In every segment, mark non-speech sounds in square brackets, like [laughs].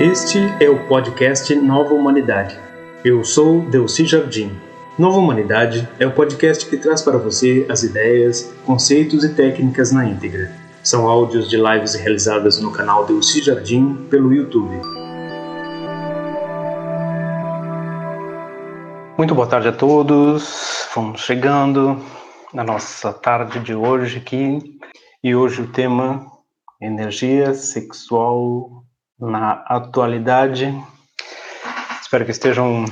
Este é o podcast Nova Humanidade. Eu sou Delci Jardim. Nova Humanidade é o podcast que traz para você as ideias, conceitos e técnicas na íntegra. São áudios de lives realizadas no canal Delci Jardim pelo YouTube. Muito boa tarde a todos. Vamos chegando na nossa tarde de hoje aqui. E hoje o tema energia sexual na atualidade. Espero que estejam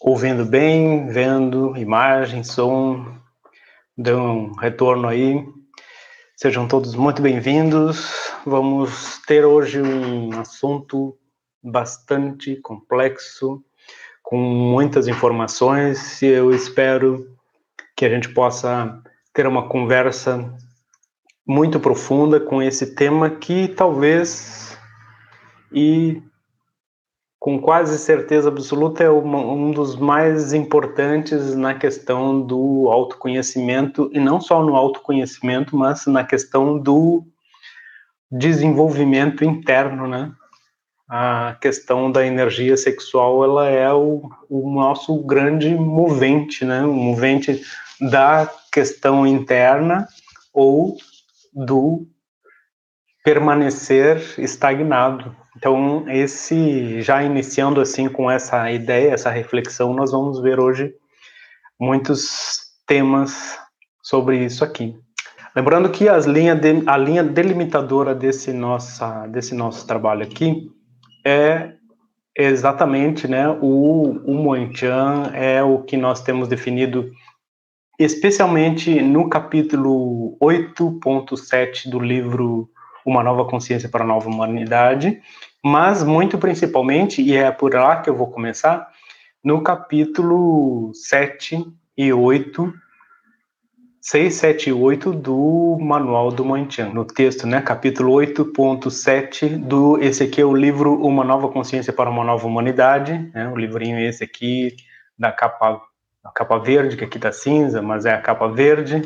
ouvindo bem, vendo imagem, som, dão um retorno aí. Sejam todos muito bem-vindos. Vamos ter hoje um assunto bastante complexo, com muitas informações, e eu espero que a gente possa ter uma conversa muito profunda com esse tema que talvez e com quase certeza absoluta é uma, um dos mais importantes na questão do autoconhecimento e não só no autoconhecimento, mas na questão do desenvolvimento interno, né? A questão da energia sexual, ela é o, o nosso grande movente, né? O movente da questão interna ou do permanecer estagnado. Então, esse já iniciando assim com essa ideia, essa reflexão, nós vamos ver hoje muitos temas sobre isso aqui. Lembrando que as linha de, a linha delimitadora desse, nossa, desse nosso trabalho aqui é exatamente né, o, o Moenchan, é o que nós temos definido especialmente no capítulo 8.7 do livro Uma Nova Consciência para a Nova Humanidade, mas muito principalmente, e é por lá que eu vou começar, no capítulo 7 e 8, 6, 7 e 8 do Manual do Moenchan. No texto, né, capítulo 8.7 do, esse aqui é o livro Uma Nova Consciência para uma Nova Humanidade, né, o livrinho esse aqui da capa a capa verde, que aqui está cinza, mas é a capa verde,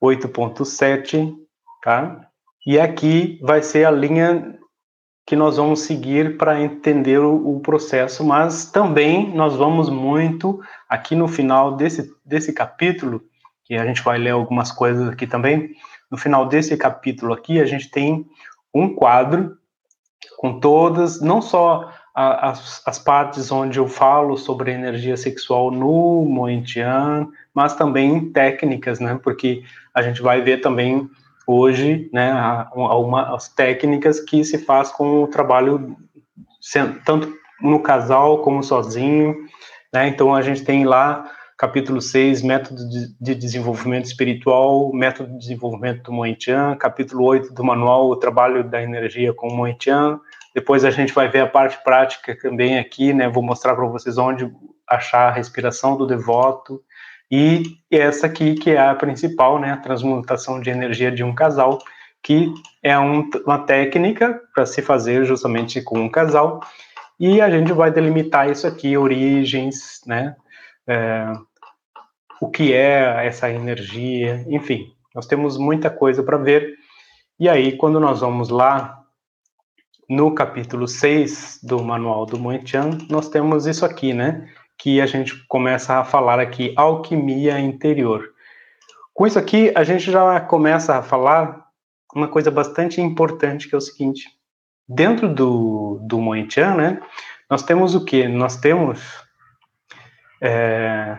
8.7, tá? E aqui vai ser a linha que nós vamos seguir para entender o, o, processo, mas também nós vamos muito aqui no final desse, desse capítulo, que a gente vai ler algumas coisas aqui também, no final desse capítulo aqui a gente tem um quadro com todas, não só as, as, partes onde eu falo sobre energia sexual no Moentian, mas também técnicas, né? Porque a gente vai ver também hoje, né, algumas técnicas que se faz com o trabalho tanto no casal como sozinho, né? Então a gente tem lá capítulo 6, método de desenvolvimento espiritual, método de desenvolvimento do Moentian, capítulo 8 do manual o trabalho da energia com o Moentian, depois a gente vai ver a parte prática também aqui, né? Vou mostrar para vocês onde achar a respiração do devoto. E essa aqui que é a principal, né? A transmutação de energia de um casal, que é um, uma técnica para se fazer justamente com um casal. E a gente vai delimitar isso aqui, origens, né? É, o que é essa energia, enfim, nós temos muita coisa para ver. E aí, quando nós vamos lá no capítulo 6 do Manual do Moentian, nós temos isso aqui, né? Que a gente começa a falar aqui, alquimia interior. Com isso aqui, a gente já começa a falar uma coisa bastante importante, que é o seguinte. Dentro do, do Moentian, né? Nós temos o quê? Nós temos... É,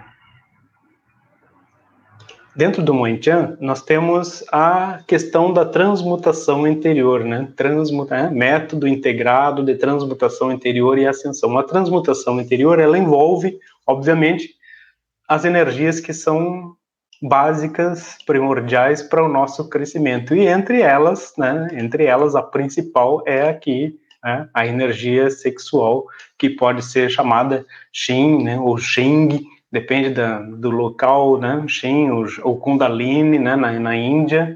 Dentro do Moenchan, nós temos a questão da transmutação interior, né? Transmuta, é, método integrado de transmutação interior e ascensão. A transmutação interior, ela envolve, obviamente, as energias que são básicas, primordiais para o nosso crescimento. E entre elas, né, entre elas, a principal é aqui, né, a energia sexual, que pode ser chamada Shin, né, ou Xing, depende da, do local, né, Shin, ou Kundalini, né, na, na Índia,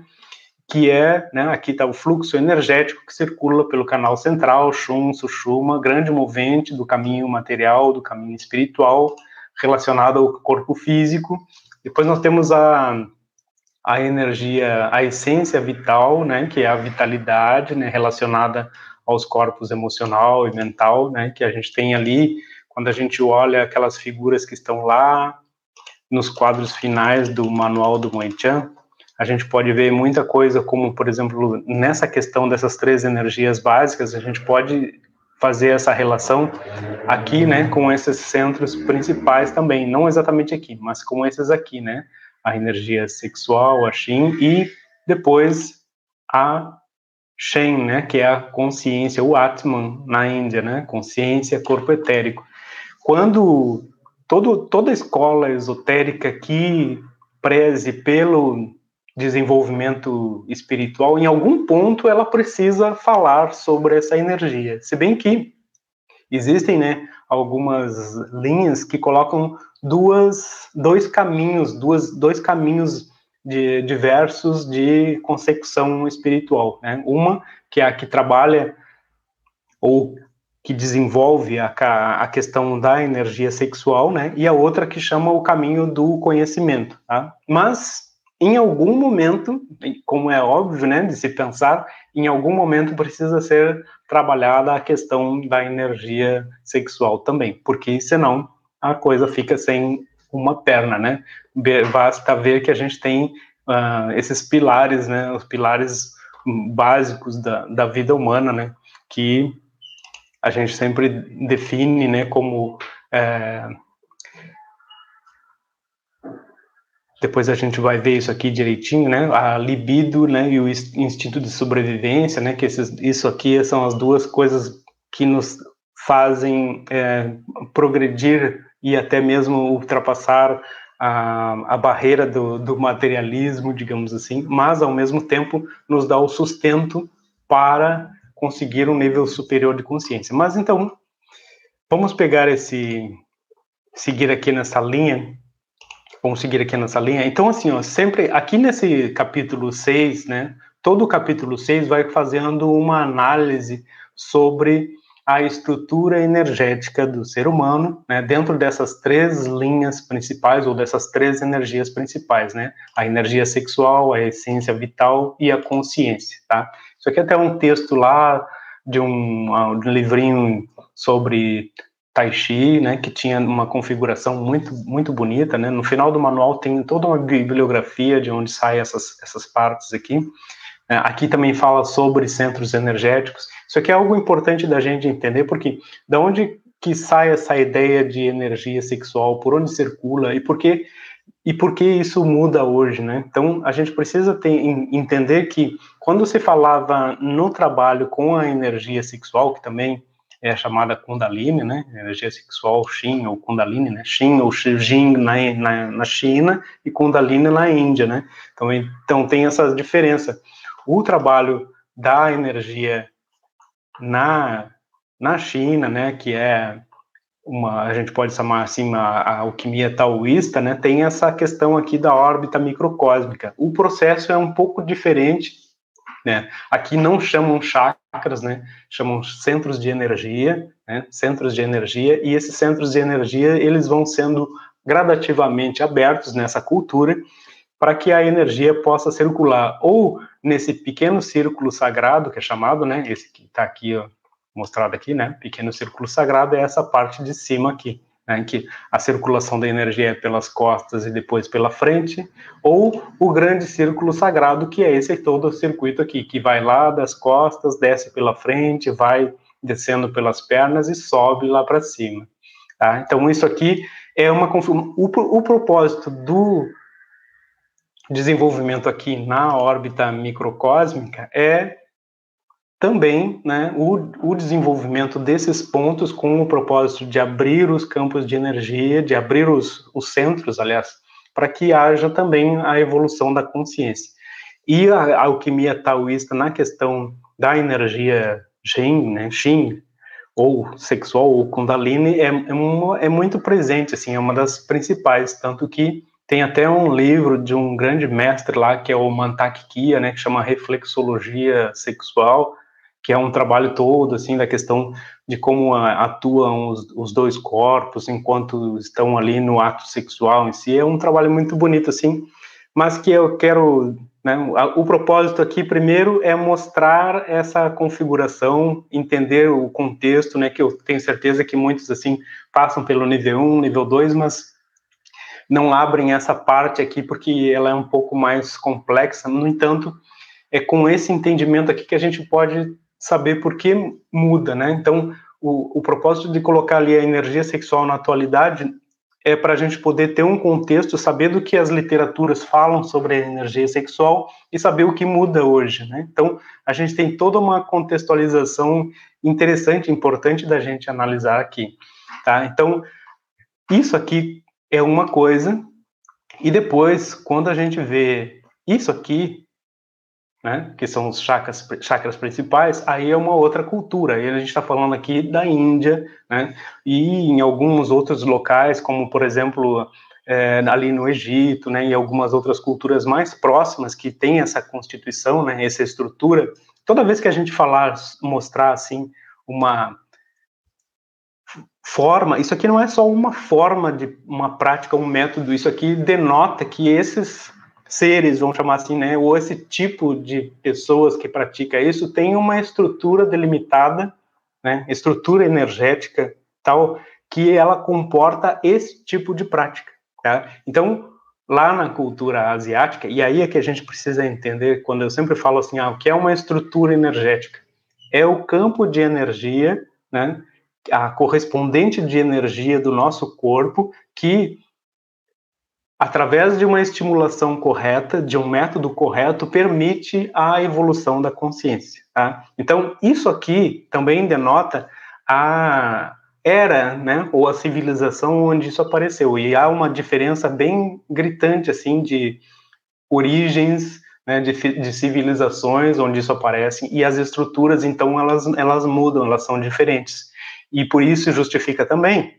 que é, né, aqui está o fluxo energético que circula pelo canal central, Shum, Sushuma, grande movente do caminho material, do caminho espiritual, relacionado ao corpo físico. Depois nós temos a, a energia, a essência vital, né, que é a vitalidade, né, relacionada aos corpos emocional e mental, né, que a gente tem ali quando a gente olha aquelas figuras que estão lá nos quadros finais do manual do Moenchan, a gente pode ver muita coisa, como, por exemplo, nessa questão dessas três energias básicas, a gente pode fazer essa relação aqui, né, com esses centros principais também, não exatamente aqui, mas com esses aqui, né, a energia sexual, a Shin, e depois a Shen, né, que é a consciência, o Atman na Índia, né, consciência, corpo etérico. Quando todo, toda escola esotérica que preze pelo desenvolvimento espiritual, em algum ponto ela precisa falar sobre essa energia. Se bem que existem, né, algumas linhas que colocam duas, dois caminhos, duas, dois caminhos de, diversos de consecução espiritual, né? Uma que é a que trabalha ou que desenvolve a, a questão da energia sexual, né? E a outra que chama o caminho do conhecimento, tá? Mas em algum momento, como é óbvio, né, de se pensar, em algum momento precisa ser trabalhada a questão da energia sexual também, porque senão a coisa fica sem uma perna, né? Basta ver que a gente tem uh, esses pilares, né, os pilares básicos da, da vida humana, né, que a gente sempre define, né, como é, depois a gente vai ver isso aqui direitinho, né? A libido, né? E o instinto de sobrevivência, né? Que esses, isso aqui são as duas coisas que nos fazem é, progredir e até mesmo ultrapassar a, a barreira do, do, materialismo, digamos assim, mas ao mesmo tempo nos dá o sustento para conseguir um nível superior de consciência. Mas então, vamos pegar esse, seguir aqui nessa linha Vamos seguir aqui nessa linha. Então, assim, ó, sempre aqui nesse capítulo 6, né? Todo o capítulo 6 vai fazendo uma análise sobre a estrutura energética do ser humano, né, dentro dessas três linhas principais, ou dessas três energias principais, né, a energia sexual, a essência vital e a consciência, tá? Isso aqui é até um texto lá de um, um livrinho sobre Tai Chi, né, que tinha uma configuração muito, muito bonita, né, no final do manual tem toda uma bibliografia de onde saem essas, essas partes aqui, é, aqui também fala sobre centros energéticos, isso aqui é algo importante da gente entender, porque da onde que sai essa ideia de energia sexual, por onde circula e por que e por que isso muda hoje, né? Então a gente precisa ter, entender que quando se falava no trabalho com a energia sexual, que também é chamada Kundalini, né? Energia sexual Shin ou Kundalini, né? Shin ou Jing na, na, na, China e Kundalini na Índia, né? Então, então tem essa diferença. O trabalho da energia na, na China, né? Que é uma, a gente pode chamar assim, a, a alquimia taoísta, né? Tem essa questão aqui da órbita microcósmica. O processo é um pouco diferente né? Aqui não chamam chakras, né? chamam centros de energia, né? centros de energia, e esses centros de energia eles vão sendo gradativamente abertos nessa cultura para que a energia possa circular ou nesse pequeno círculo sagrado que é chamado, né? Esse que está aqui ó, mostrado aqui, né? Pequeno círculo sagrado é essa parte de cima aqui né, em que a circulação da energia é pelas costas e depois pela frente, ou o grande círculo sagrado, que é esse todo o circuito aqui, que vai lá das costas, desce pela frente, vai descendo pelas pernas e sobe lá para cima. Tá? Então, isso aqui é uma. O, o propósito do desenvolvimento aqui na órbita microcósmica é também né, o, o, desenvolvimento desses pontos com o propósito de abrir os campos de energia, de abrir os, os centros, aliás, para que haja também a evolução da consciência. E a, a alquimia taoísta na questão da energia Shin, né, Shin, ou sexual, ou Kundalini, é, é, uma, é muito presente, assim, é uma das principais, tanto que tem até um livro de um grande mestre lá, que é o Mantak Kia, né, que chama Reflexologia Sexual, que é um trabalho todo, assim, da questão de como atuam os, os, dois corpos enquanto estão ali no ato sexual em si. É um trabalho muito bonito, assim, mas que eu quero Né? O propósito aqui, primeiro, é mostrar essa configuração, entender o contexto, né, que eu tenho certeza que muitos, assim, passam pelo nível 1, nível 2, mas não abrem essa parte aqui porque ela é um pouco mais complexa. No entanto, é com esse entendimento aqui que a gente pode saber por que muda, né? Então, o, o propósito de colocar ali a energia sexual na atualidade é para a gente poder ter um contexto, saber do que as literaturas falam sobre a energia sexual e saber o que muda hoje, né? Então, a gente tem toda uma contextualização interessante, importante da gente analisar aqui, tá? Então, isso aqui é uma coisa, e depois, quando a gente vê isso aqui, né, que são os chakras, chakras principais, aí é uma outra cultura. Aí a gente está falando aqui da Índia, né, e em alguns outros locais, como por exemplo é, ali no Egito, né, e algumas outras culturas mais próximas que têm essa constituição, né, essa estrutura. Toda vez que a gente falar, mostrar assim uma forma, isso aqui não é só uma forma de uma prática, um método, isso aqui denota que esses seres, vamos chamar assim, né, ou esse tipo de pessoas que pratica isso tem uma estrutura delimitada, né, estrutura energética tal que ela comporta esse tipo de prática, tá? Então, lá na cultura asiática, e aí é que a gente precisa entender quando eu sempre falo assim, ah, o que é uma estrutura energética? É o campo de energia, né, a correspondente de energia do nosso corpo que através de uma estimulação correta, de um método correto, permite a evolução da consciência. Tá? Então, isso aqui também denota a era, né, ou a civilização onde isso apareceu. E há uma diferença bem gritante, assim, de origens, né, de, de civilizações onde isso aparece, e as estruturas, então, elas, elas mudam, elas são diferentes. E por isso justifica também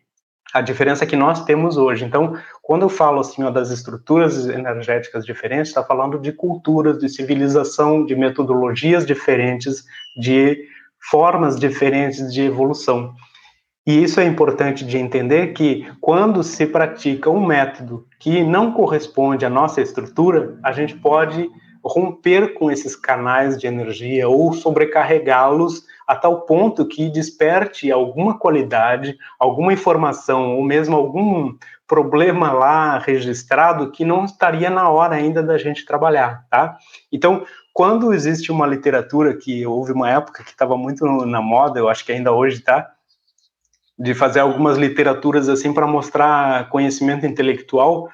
a diferença que nós temos hoje. Então, quando eu falo assim ó, das estruturas energéticas diferentes, está falando de culturas, de civilização, de metodologias diferentes, de formas diferentes de evolução. E isso é importante de entender que quando se pratica um método que não corresponde à nossa estrutura, a gente pode romper com esses canais de energia ou sobrecarregá-los a tal ponto que desperte alguma qualidade, alguma informação ou mesmo algum problema lá registrado que não estaria na hora ainda da gente trabalhar, tá? Então, quando existe uma literatura que houve uma época que estava muito na moda, eu acho que ainda hoje tá, de fazer algumas literaturas assim para mostrar conhecimento intelectual,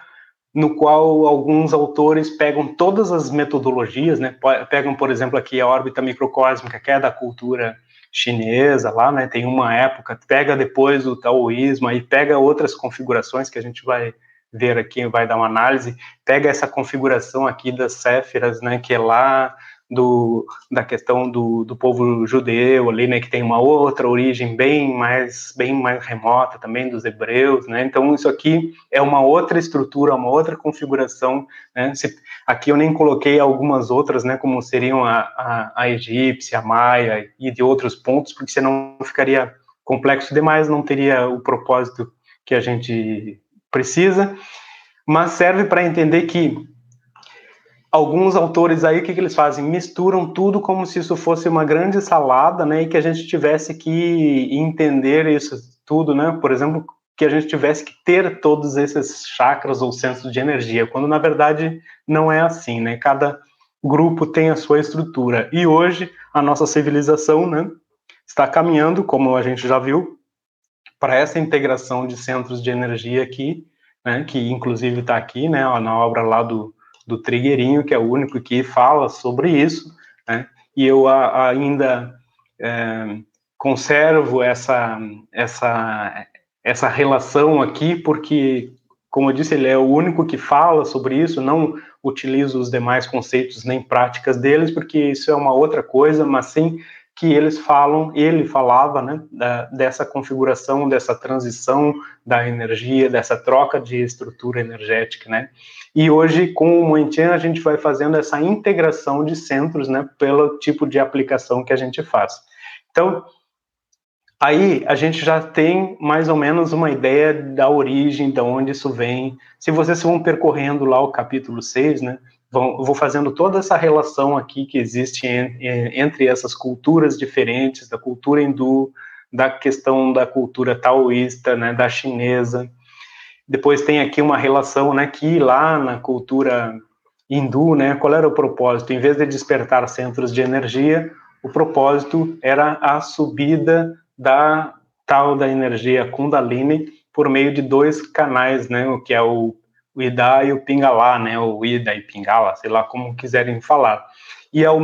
no qual alguns autores pegam todas as metodologias, né? Pegam, por exemplo, aqui a órbita microcósmica, que é da cultura chinesa lá, né? Tem uma época, pega depois o taoísmo, aí pega outras configurações que a gente vai ver aqui, vai dar uma análise, pega essa configuração aqui das céfiras, né? Que é lá do, da questão do, do povo judeu ali, né, que tem uma outra origem bem mais, bem mais remota também dos hebreus, né, então isso aqui é uma outra estrutura, uma outra configuração, né, Se, aqui eu nem coloquei algumas outras, né, como seriam a, a, a egípcia, a maia e de outros pontos, porque senão ficaria complexo demais, não teria o propósito que a gente precisa, mas serve para entender que alguns autores aí, o que, que, eles fazem? Misturam tudo como se isso fosse uma grande salada, né? E que a gente tivesse que entender isso tudo, né? Por exemplo, que a gente tivesse que ter todos esses chakras ou centros de energia, quando na verdade não é assim, né? Cada grupo tem a sua estrutura. E hoje a nossa civilização, né, está caminhando, como a gente já viu, para essa integração de centros de energia aqui, né, que inclusive está aqui, né, na obra lá do do Trigueirinho, que é o único que fala sobre isso, né? E eu a, ainda é, conservo essa, essa, essa relação aqui, porque, como eu disse, ele é o único que fala sobre isso, não utilizo os demais conceitos nem práticas deles, porque isso é uma outra coisa, mas sim que eles falam, ele falava, né, da, dessa configuração, dessa transição da energia, dessa troca de estrutura energética, né, e hoje, com o Moentian, a gente vai fazendo essa integração de centros, né, pelo tipo de aplicação que a gente faz. Então, aí a gente já tem mais ou menos uma ideia da origem, de onde isso vem. Se vocês vão percorrendo lá o capítulo 6, né, vou fazendo toda essa relação aqui que existe entre essas culturas diferentes, da cultura hindu, da questão da cultura taoísta, né, da chinesa. Depois tem aqui uma relação, né, que lá na cultura hindu, né, qual era o propósito? Em vez de despertar centros de energia, o propósito era a subida da tal da energia Kundalini por meio de dois canais, né, o que é o, o Ida e o Pingala, né, o Ida e Pingala, sei lá como quiserem falar. E ao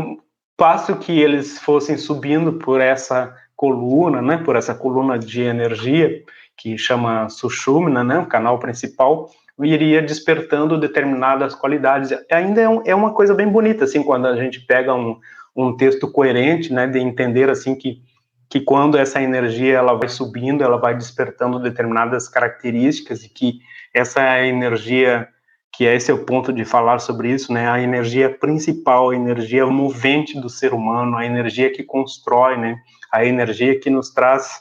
passo que eles fossem subindo por essa coluna, né, por essa coluna de energia que chama Sushumna, né, o canal principal, iria despertando determinadas qualidades. Ainda é, um, é, uma coisa bem bonita, assim, quando a gente pega um, um texto coerente, né, de entender, assim, que, que quando essa energia ela vai subindo, ela vai despertando determinadas características e que essa energia que esse é o ponto de falar sobre isso, né? A energia principal, a energia movente do ser humano, a energia que constrói, né? A energia que nos traz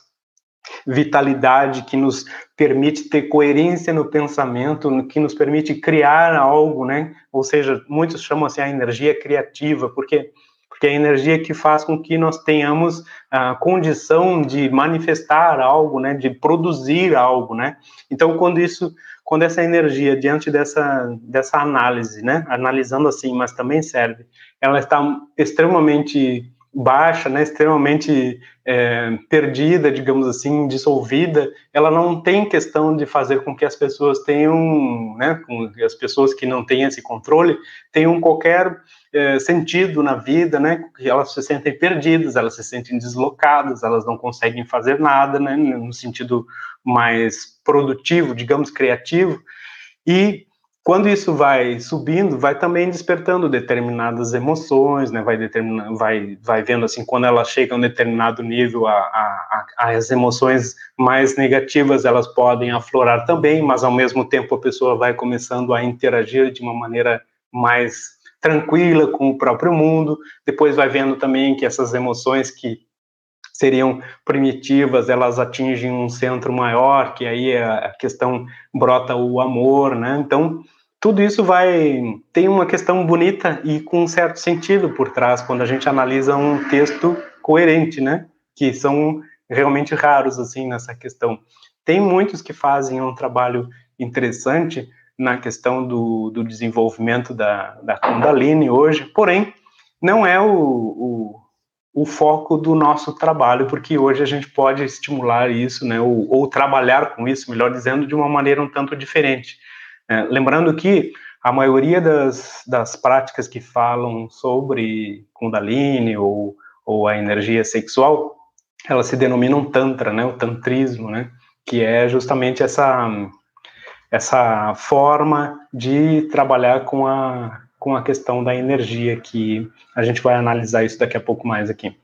vitalidade, que nos permite ter coerência no pensamento, que nos permite criar algo, né? Ou seja, muitos chamam assim a energia criativa, porque porque é a energia que faz com que nós tenhamos a condição de manifestar algo, né, de produzir algo, né? Então, quando isso quando essa energia, diante dessa, dessa análise, né, analisando assim, mas também serve, ela está extremamente baixa, né, extremamente é, perdida, digamos assim, dissolvida, ela não tem questão de fazer com que as pessoas tenham, né, com as pessoas que não têm esse controle, tenham qualquer é, sentido na vida, né, que elas se sentem perdidas, elas se sentem deslocadas, elas não conseguem fazer nada, né, no sentido mais produtivo, digamos, criativo, e quando isso vai subindo, vai também despertando determinadas emoções, né? Vai determinando, vai, vai vendo assim quando elas chegam a um determinado nível, a, a, a, as emoções mais negativas elas podem aflorar também, mas ao mesmo tempo a pessoa vai começando a interagir de uma maneira mais tranquila com o próprio mundo. Depois vai vendo também que essas emoções que seriam primitivas, elas atingem um centro maior, que aí é a questão brota o amor, né? Então tudo isso vai tem uma questão bonita e com um certo sentido por trás quando a gente analisa um texto coerente, né? Que são realmente raros assim nessa questão. Tem muitos que fazem um trabalho interessante na questão do, do desenvolvimento da, da Kundalini hoje, porém não é o, o, o, foco do nosso trabalho, porque hoje a gente pode estimular isso, né? Ou, ou trabalhar com isso, melhor dizendo, de uma maneira um tanto diferente é, lembrando que a maioria das, das práticas que falam sobre Kundalini ou, ou a energia sexual, elas se denominam Tantra, né, o Tantrismo, né, que é justamente essa, essa forma de trabalhar com a, com a questão da energia, que a gente vai analisar isso daqui a pouco mais aqui.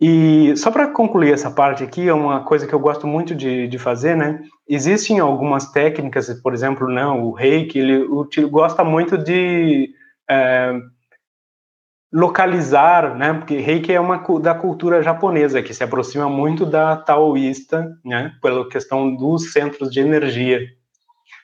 E só para concluir essa parte aqui, é uma coisa que eu gosto muito de, de fazer, né? Existem algumas técnicas, por exemplo, né, o reiki, ele, ele gosta muito de é, localizar, né? Porque reiki é uma da cultura japonesa, que se aproxima muito da taoísta, né? Pela questão dos centros de energia.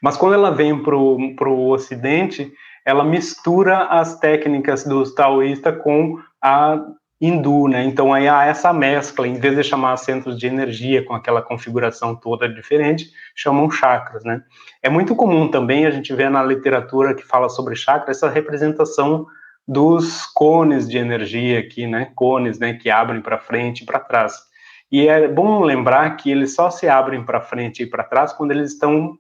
Mas quando ela vem para o ocidente, ela mistura as técnicas dos taoístas com a hindu, né? Então aí há essa mescla, em vez de chamar centros de energia com aquela configuração toda diferente, chamam chakras, né? É muito comum também a gente ver na literatura que fala sobre chakras essa representação dos cones de energia aqui, né? Cones, né, que abrem para frente e para trás. E é bom lembrar que eles só se abrem para frente e para trás quando eles estão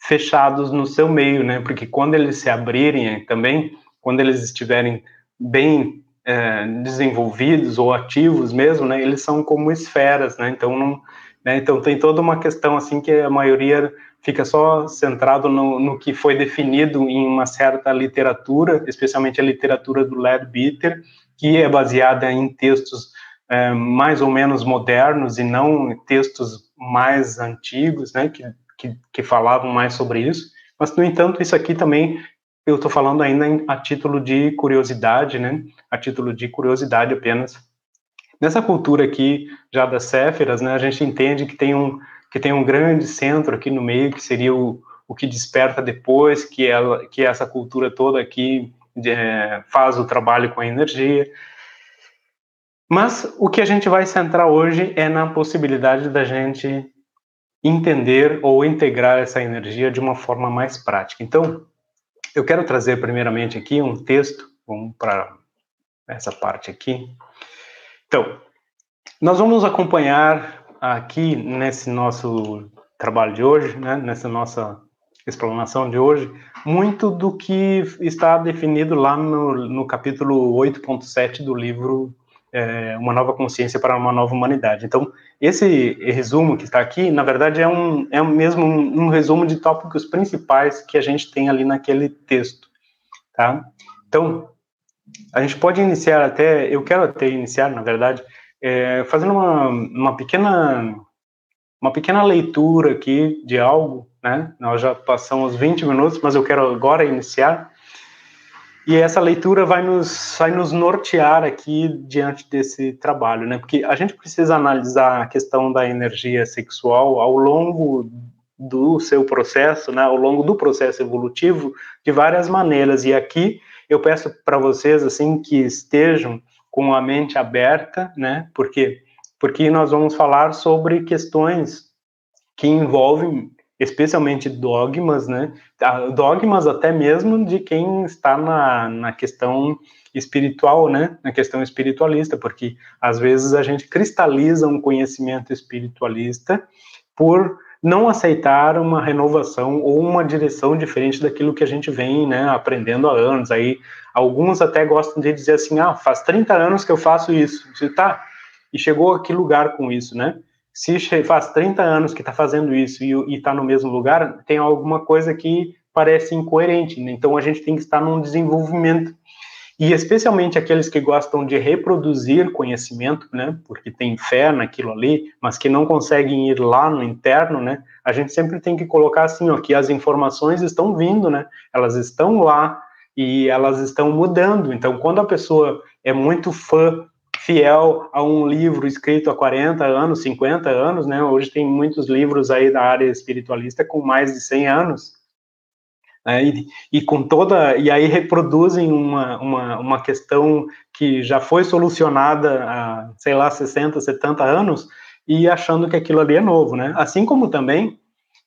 fechados no seu meio, né? Porque quando eles se abrirem também, quando eles estiverem bem é, desenvolvidos ou ativos mesmo, né, eles são como esferas, né, então não, né, então tem toda uma questão assim que a maioria fica só centrado no, no que foi definido em uma certa literatura, especialmente a literatura do Leadbeater, que é baseada em textos é, mais ou menos modernos e não textos mais antigos, né, que, que, que falavam mais sobre isso, mas, no entanto, isso aqui também eu estou falando ainda em, a título de curiosidade, né? A título de curiosidade apenas. Nessa cultura aqui, já das Céferas, né, a gente entende que tem um, que tem um grande centro aqui no meio, que seria o, o que desperta depois, que, ela, que é essa cultura toda aqui é, faz o trabalho com a energia. Mas o que a gente vai centrar hoje é na possibilidade da gente entender ou integrar essa energia de uma forma mais prática. Então, eu quero trazer primeiramente aqui um texto, vamos para essa parte aqui. Então, nós vamos acompanhar aqui nesse nosso trabalho de hoje, né, nessa nossa explanação de hoje, muito do que está definido lá no, no capítulo 8.7 do livro é, Uma Nova Consciência para uma Nova Humanidade. Então, esse resumo que está aqui, na verdade, é, um, é mesmo um, um resumo de tópicos principais que a gente tem ali naquele texto, tá? Então, a gente pode iniciar até, eu quero até iniciar, na verdade, é, fazendo uma, uma pequena uma pequena leitura aqui de algo, né? Nós já passamos 20 minutos, mas eu quero agora iniciar. E essa leitura vai nos, vai nos nortear aqui diante desse trabalho, né? Porque a gente precisa analisar a questão da energia sexual ao longo do seu processo, né? Ao longo do processo evolutivo, de várias maneiras. E aqui eu peço para vocês, assim, que estejam com a mente aberta, né? Porque porque nós vamos falar sobre questões que envolvem especialmente dogmas, né? Dogmas até mesmo de quem está na, na questão espiritual, né? Na questão espiritualista, porque às vezes a gente cristaliza um conhecimento espiritualista por não aceitar uma renovação ou uma direção diferente daquilo que a gente vem né, aprendendo há anos. Aí alguns até gostam de dizer assim, ah, faz 30 anos que eu faço isso. Você tá, e chegou a que lugar com isso, né? Se faz 30 anos que está fazendo isso e está no mesmo lugar, tem alguma coisa que parece incoerente. Né? Então a gente tem que estar num desenvolvimento e especialmente aqueles que gostam de reproduzir conhecimento, né, porque tem fé naquilo ali, mas que não conseguem ir lá no interno, né, a gente sempre tem que colocar assim, ó, que as informações estão vindo, né, elas estão lá e elas estão mudando. Então, quando a pessoa é muito fã, fiel a um livro escrito há 40 anos, 50 anos, né, hoje tem muitos livros aí da área espiritualista com mais de 100 anos, né, e, e, com toda e aí reproduzem uma, uma, uma questão que já foi solucionada há sei lá 60, 70 anos e achando que aquilo ali é novo, né? Assim como também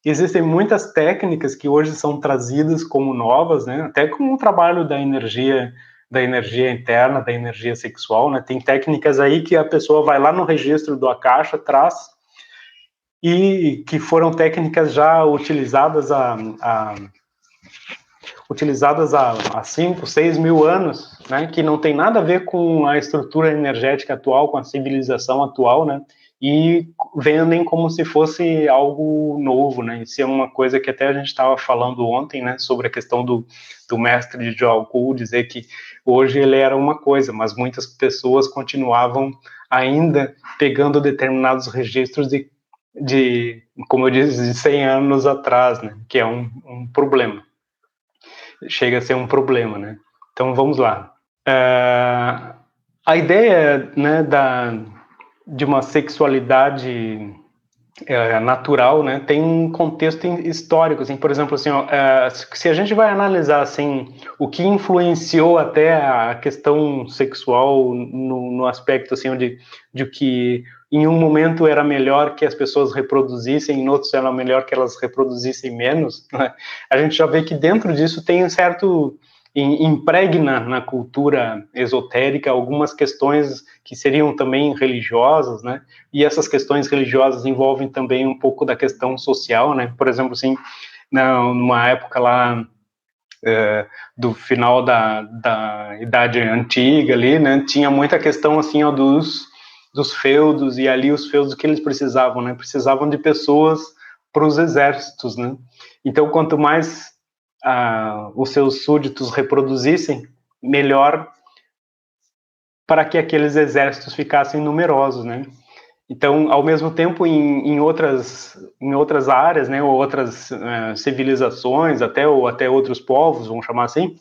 existem muitas técnicas que hoje são trazidas como novas, né? Até com o trabalho da energia da energia interna, da energia sexual, né? Tem técnicas aí que a pessoa vai lá no registro do Akasha, traz e que foram técnicas já utilizadas a, a utilizadas há 5, 6 mil anos, né, que não tem nada a ver com a estrutura energética atual, com a civilização atual, né, e vendem como se fosse algo novo, né, isso é uma coisa que até a gente estava falando ontem, né, sobre a questão do, do mestre de Joao dizer que hoje ele era uma coisa, mas muitas pessoas continuavam ainda pegando determinados registros de, de como eu disse, de 100 anos atrás, né, que é um, um problema chega a ser um problema, né? Então vamos lá. Uh, a ideia, né, da de uma sexualidade é, natural, né, tem um contexto histórico, assim, por exemplo, assim, ó, é, se a gente vai analisar, assim, o que influenciou até a questão sexual no, no aspecto, assim, de, de que em um momento era melhor que as pessoas reproduzissem, em outros era melhor que elas reproduzissem menos, [laughs] né? a gente já vê que dentro disso tem um certo impregna na cultura esotérica algumas questões que seriam também religiosas, né? E essas questões religiosas envolvem também um pouco da questão social, né? Por exemplo, assim, numa época lá é, do final da, da Idade Antiga ali, né? Tinha muita questão assim, ó, dos dos feudos, e ali os feudos que eles precisavam, né? Precisavam de pessoas para os exércitos, né? Então, quanto mais ah, os seus súditos reproduzissem, melhor para que aqueles exércitos ficassem numerosos, né? Então, ao mesmo tempo, em, em outras em outras áreas, né, ou outras uh, civilizações, até ou até outros povos, vamos chamar assim,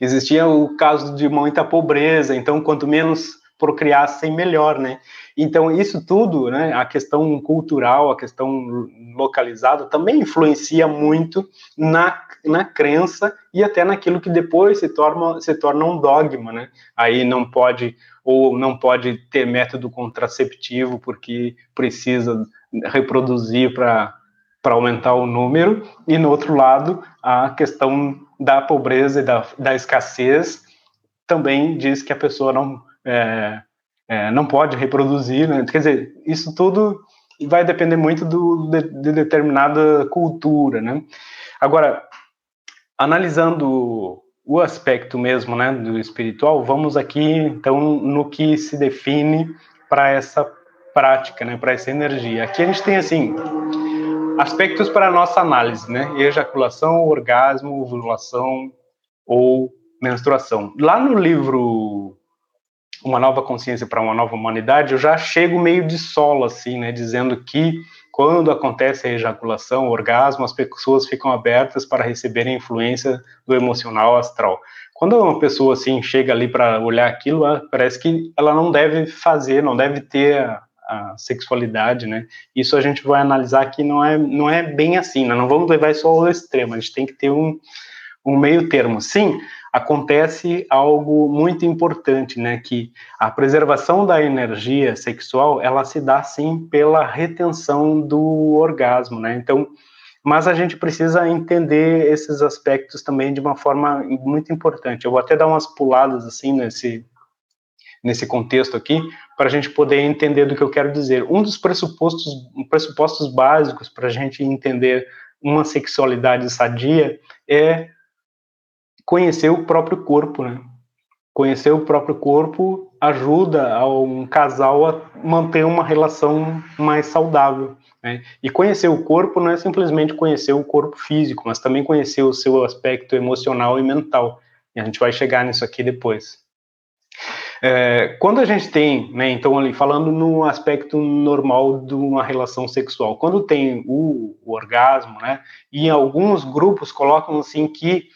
existia o caso de muita pobreza. Então, quanto menos procriassem melhor, né? Então, isso tudo, né, a questão cultural, a questão localizada, também influencia muito na, na crença e até naquilo que depois se torna, se torna um dogma, né? Aí não pode, ou não pode ter método contraceptivo porque precisa reproduzir para para aumentar o número, e no outro lado, a questão da pobreza e da, da escassez também diz que a pessoa não, é, é, não pode reproduzir, né? quer dizer, isso tudo vai depender muito do, de, de determinada cultura, né? Agora, analisando o aspecto mesmo, né, do espiritual, vamos aqui, então, no que se define para essa prática, né, para essa energia. Aqui a gente tem, assim, aspectos para a nossa análise, né? Ejaculação, orgasmo, ovulação ou menstruação. Lá no livro Uma Nova Consciência para uma Nova Humanidade, eu já chego meio de solo, assim, né? Dizendo que quando acontece a ejaculação, o orgasmo, as pessoas ficam abertas para receberem a influência do emocional astral. Quando uma pessoa, assim, chega ali para olhar aquilo, parece que ela não deve fazer, não deve ter a sexualidade, né? Isso a gente vai analisar que não é, não é bem assim, né? não vamos levar isso ao extremo, a gente tem que ter um, um meio termo. Sim, acontece algo muito importante, né? Que a preservação da energia sexual, ela se dá sim pela retenção do orgasmo, né? Então, mas a gente precisa entender esses aspectos também de uma forma muito importante. Eu vou até dar umas puladas assim nesse nesse contexto aqui, para a gente poder entender do que eu quero dizer. Um dos pressupostos, pressupostos básicos para a gente entender uma sexualidade sadia é conhecer o próprio corpo, né? Conhecer o próprio corpo ajuda a um casal a manter uma relação mais saudável. Né? E conhecer o corpo não é simplesmente conhecer o corpo físico, mas também conhecer o seu aspecto emocional e mental. E a gente vai chegar nisso aqui depois. É, quando a gente tem, né, então ali falando no aspecto normal de uma relação sexual, quando tem o, o orgasmo, né, e alguns grupos colocam assim que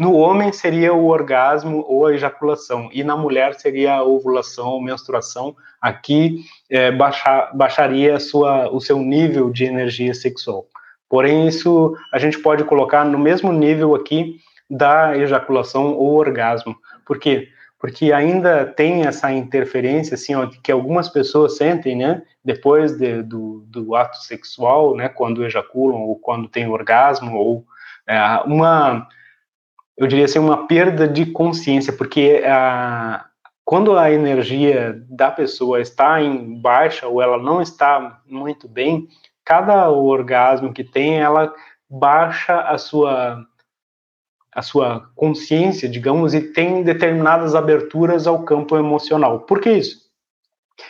no homem seria o orgasmo ou a ejaculação, e na mulher seria a ovulação ou menstruação. Aqui é, baixar, baixaria sua, o seu nível de energia sexual. Porém, isso a gente pode colocar no mesmo nível aqui da ejaculação ou orgasmo. Por quê? porque ainda tem essa interferência, assim, ó, que algumas pessoas sentem, né, depois de, do, do ato sexual, né, quando ejaculam ou quando tem orgasmo, ou é, uma, eu diria assim, uma perda de consciência, porque a, quando a energia da pessoa está em baixa ou ela não está muito bem, cada orgasmo que tem, ela baixa a sua a sua consciência, digamos, e tem determinadas aberturas ao campo emocional. Por que isso?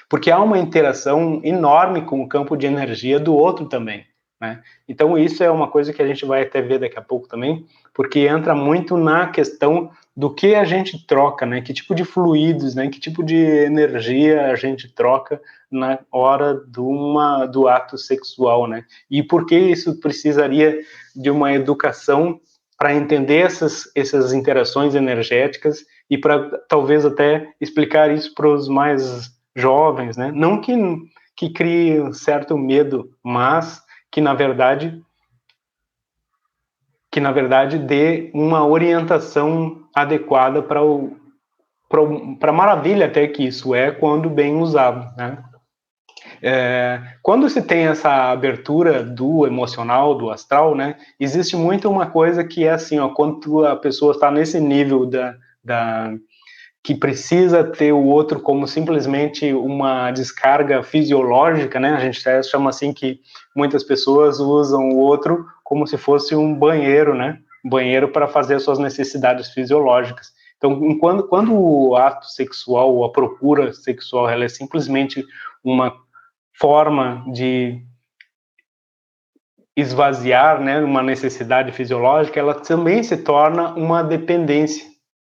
Porque há uma interação enorme com o campo de energia do outro também. Né? Então, isso é uma coisa que a gente vai até ver daqui a pouco também, porque entra muito na questão do que a gente troca, né? Que tipo de fluidos, né? Que tipo de energia a gente troca na hora do, uma, do ato sexual, né? E por que isso precisaria de uma educação para entender essas, essas interações energéticas e para talvez até explicar isso para os mais jovens, né? Não que, que crie um certo medo, mas que na verdade que na verdade dê uma orientação adequada para o para a maravilha até que isso é quando bem usado, né? É, quando se tem essa abertura do emocional, do astral, né, existe muito uma coisa que é assim, ó, quando a pessoa está nesse nível da, da que precisa ter o outro como simplesmente uma descarga fisiológica, né? A gente chama assim que muitas pessoas usam o outro como se fosse um banheiro, né? Um banheiro para fazer as suas necessidades fisiológicas. Então, quando, quando o ato sexual ou a procura sexual ela é simplesmente uma forma de esvaziar né, uma necessidade fisiológica, ela também se torna uma dependência.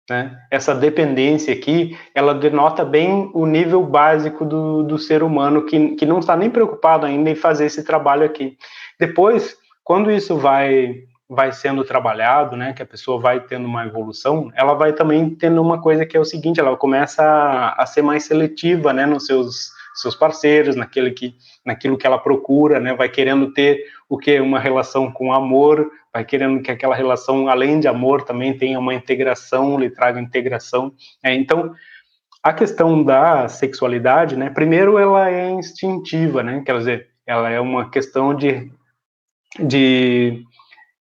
Né? Essa dependência aqui, ela denota bem o nível básico do, do ser humano, que, que não está nem preocupado ainda em fazer esse trabalho aqui. Depois, quando isso vai vai sendo trabalhado, né, que a pessoa vai tendo uma evolução, ela vai também tendo uma coisa que é o seguinte, ela começa a, a ser mais seletiva, né, nos seus seus parceiros, naquele que, naquilo que ela procura, né? Vai querendo ter o que uma relação com amor, vai querendo que aquela relação, além de amor, também tenha uma integração, lhe traga integração. É, então, a questão da sexualidade, né? Primeiro, ela é instintiva, né? Quer dizer, ela é uma questão de, de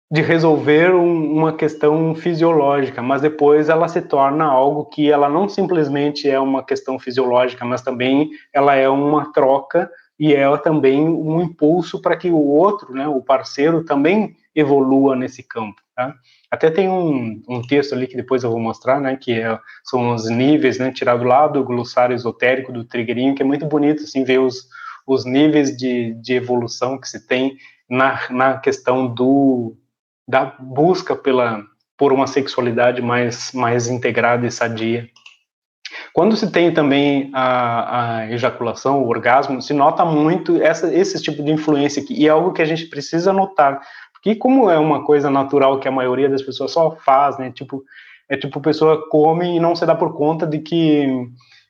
de resolver um, uma questão fisiológica, mas depois ela se torna algo que ela não simplesmente é uma questão fisiológica, mas também ela é uma troca e é também um impulso para que o outro, né, o parceiro, também evolua nesse campo. Tá? Até tem um, um, texto ali que depois eu vou mostrar, né, que é, são os níveis, né, tirado lá do glossário esotérico do Trigueirinho, que é muito bonito, assim, ver os, os níveis de, de evolução que se tem na, na questão do, da busca pela por uma sexualidade mais mais integrada e sadia. Quando se tem também a, a ejaculação, o orgasmo, se nota muito essa, esse tipo de influência aqui, e é algo que a gente precisa notar, porque como é uma coisa natural que a maioria das pessoas só faz, né, tipo, é tipo, a pessoa come e não se dá por conta de que,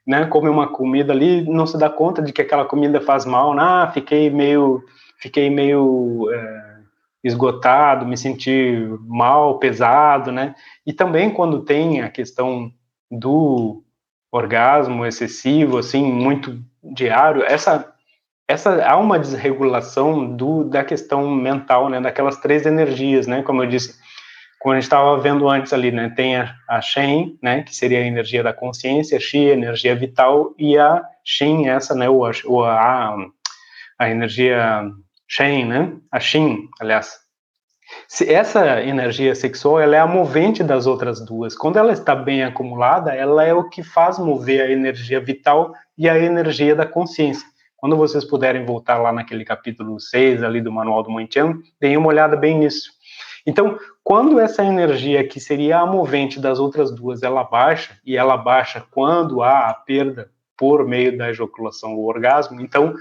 né, come uma comida ali, não se dá conta de que aquela comida faz mal, ah, fiquei meio, fiquei meio... É, esgotado, me sentir mal, pesado, né? E também quando tem a questão do orgasmo excessivo, assim, muito diário, essa essa há uma desregulação do da questão mental, né? Daquelas três energias, né? Como eu disse, como a gente estava vendo antes ali, né? Tem a, a Shen, né? Que seria a energia da consciência, a Xi, a energia vital, e a Shin, essa, né? O, o a, a energia Shen, né? A Shin, aliás. Se essa energia sexual, ela é a movente das outras duas. Quando ela está bem acumulada, ela é o que faz mover a energia vital e a energia da consciência. Quando vocês puderem voltar lá naquele capítulo 6 ali do Manual do Mointian, deem uma olhada bem nisso. Então, quando essa energia que seria a movente das outras duas, ela baixa, e ela baixa quando há a perda por meio da ejaculação ou orgasmo, então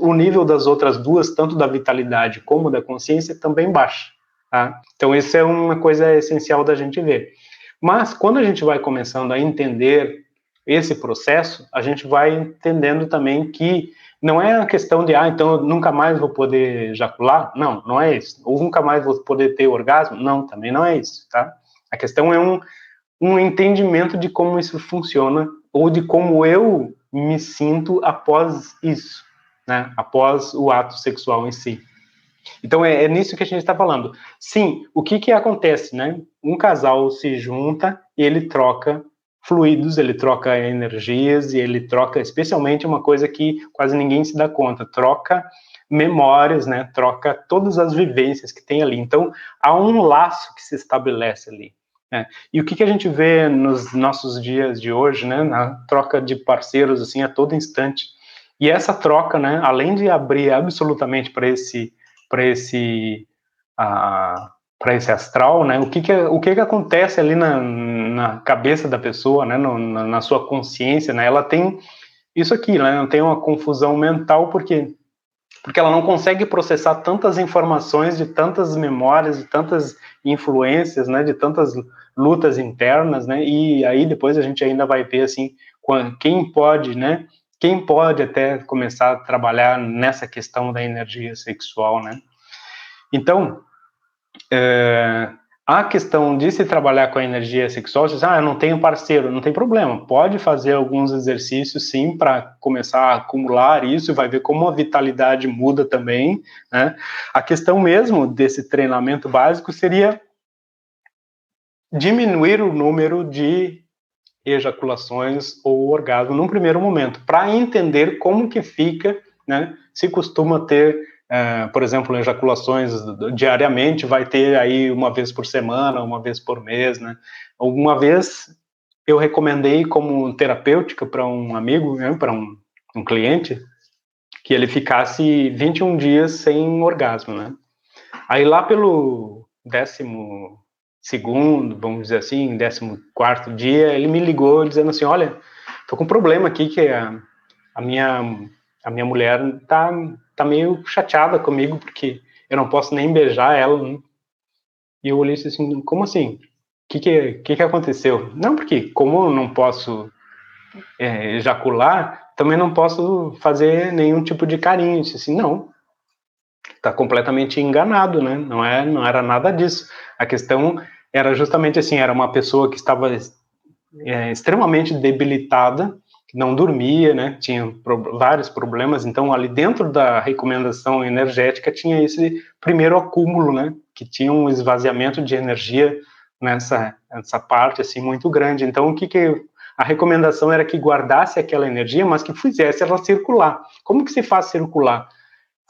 o nível das outras duas, tanto da vitalidade como da consciência, também baixa. Tá? Então isso é uma coisa essencial da gente ver. Mas quando a gente vai começando a entender esse processo, a gente vai entendendo também que não é a questão de, ah, então eu nunca mais vou poder ejacular. Não, não é isso. Ou nunca mais vou poder ter orgasmo. Não, também não é isso, tá? A questão é um, um entendimento de como isso funciona ou de como eu me sinto após isso, né? Após o ato sexual em si. Então é, é nisso que a gente está falando. Sim, o que que acontece, né? Um casal se junta e ele troca fluidos, ele troca energias e ele troca, especialmente uma coisa que quase ninguém se dá conta, troca memórias, né? Troca todas as vivências que tem ali. Então há um laço que se estabelece ali. É. E o que, que a gente vê nos nossos dias de hoje, né, na troca de parceiros assim a todo instante. E essa troca, né, além de abrir absolutamente para esse para esse uh, para esse astral, né, o que que o que que acontece ali na, na cabeça da pessoa, né, no, na, na, sua consciência, né, ela tem isso aqui, né, tem uma confusão mental porque porque ela não consegue processar tantas informações de tantas memórias, de tantas influências, né, de tantas lutas internas, né? E aí depois a gente ainda vai ver assim quem pode, né? Quem pode até começar a trabalhar nessa questão da energia sexual, né? Então, é, a questão de se trabalhar com a energia sexual, você diz, ah, eu não tenho parceiro, não tem problema, pode fazer alguns exercícios sim para começar a acumular isso, vai ver como a vitalidade muda também, né? A questão mesmo desse treinamento básico seria diminuir o número de ejaculações ou orgasmo num primeiro momento, para entender como que fica, né? Se costuma ter, uh, por exemplo, ejaculações diariamente, vai ter aí uma vez por semana, uma vez por mês, né? Alguma vez eu recomendei como terapêutica para um amigo, né, para um, um cliente, que ele ficasse 21 dias sem orgasmo, né? Aí lá pelo décimo segundo, vamos dizer assim, décimo quarto dia, ele me ligou dizendo assim, olha, tô com um problema aqui que a, a minha a minha mulher tá tá meio chateada comigo porque eu não posso nem beijar ela. Né? E eu olhei assim, como assim? O que que, que que aconteceu? Não, porque como eu não posso é, ejacular, também não posso fazer nenhum tipo de carinho. disse assim, não, está completamente enganado, né? Não é, não era nada disso. A questão era justamente assim, era uma pessoa que estava é, extremamente debilitada, não dormia, né? Tinha pro, vários problemas. Então, ali dentro da recomendação energética tinha esse primeiro acúmulo, né? Que tinha um esvaziamento de energia nessa, nessa parte assim muito grande. Então, o que que a recomendação era que guardasse aquela energia, mas que fizesse ela circular. Como que se faz circular?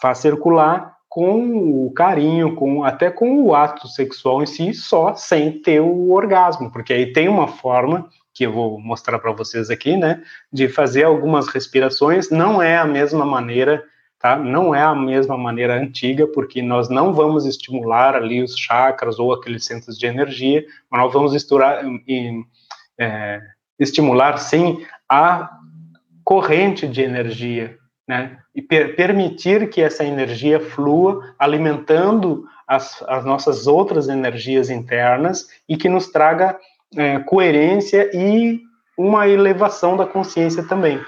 Faz circular com o carinho, com até com o ato sexual em si, só sem ter o orgasmo, porque aí tem uma forma que eu vou mostrar para vocês aqui, né, de fazer algumas respirações. Não é a mesma maneira, tá? Não é a mesma maneira antiga, porque nós não vamos estimular ali os chakras ou aqueles centros de energia, mas nós vamos estourar, é, estimular sim a corrente de energia, né? E per permitir que essa energia flua, alimentando as, as, nossas outras energias internas e que nos traga é, coerência e uma elevação da consciência também.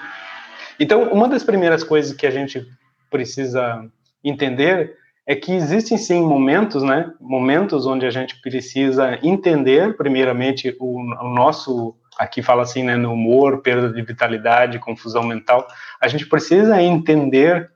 Então, uma das primeiras coisas que a gente precisa entender é que existem sim momentos, né? Momentos onde a gente precisa entender, primeiramente, o, o nosso aqui fala assim, né, no humor, perda de vitalidade, confusão mental, a gente precisa entender,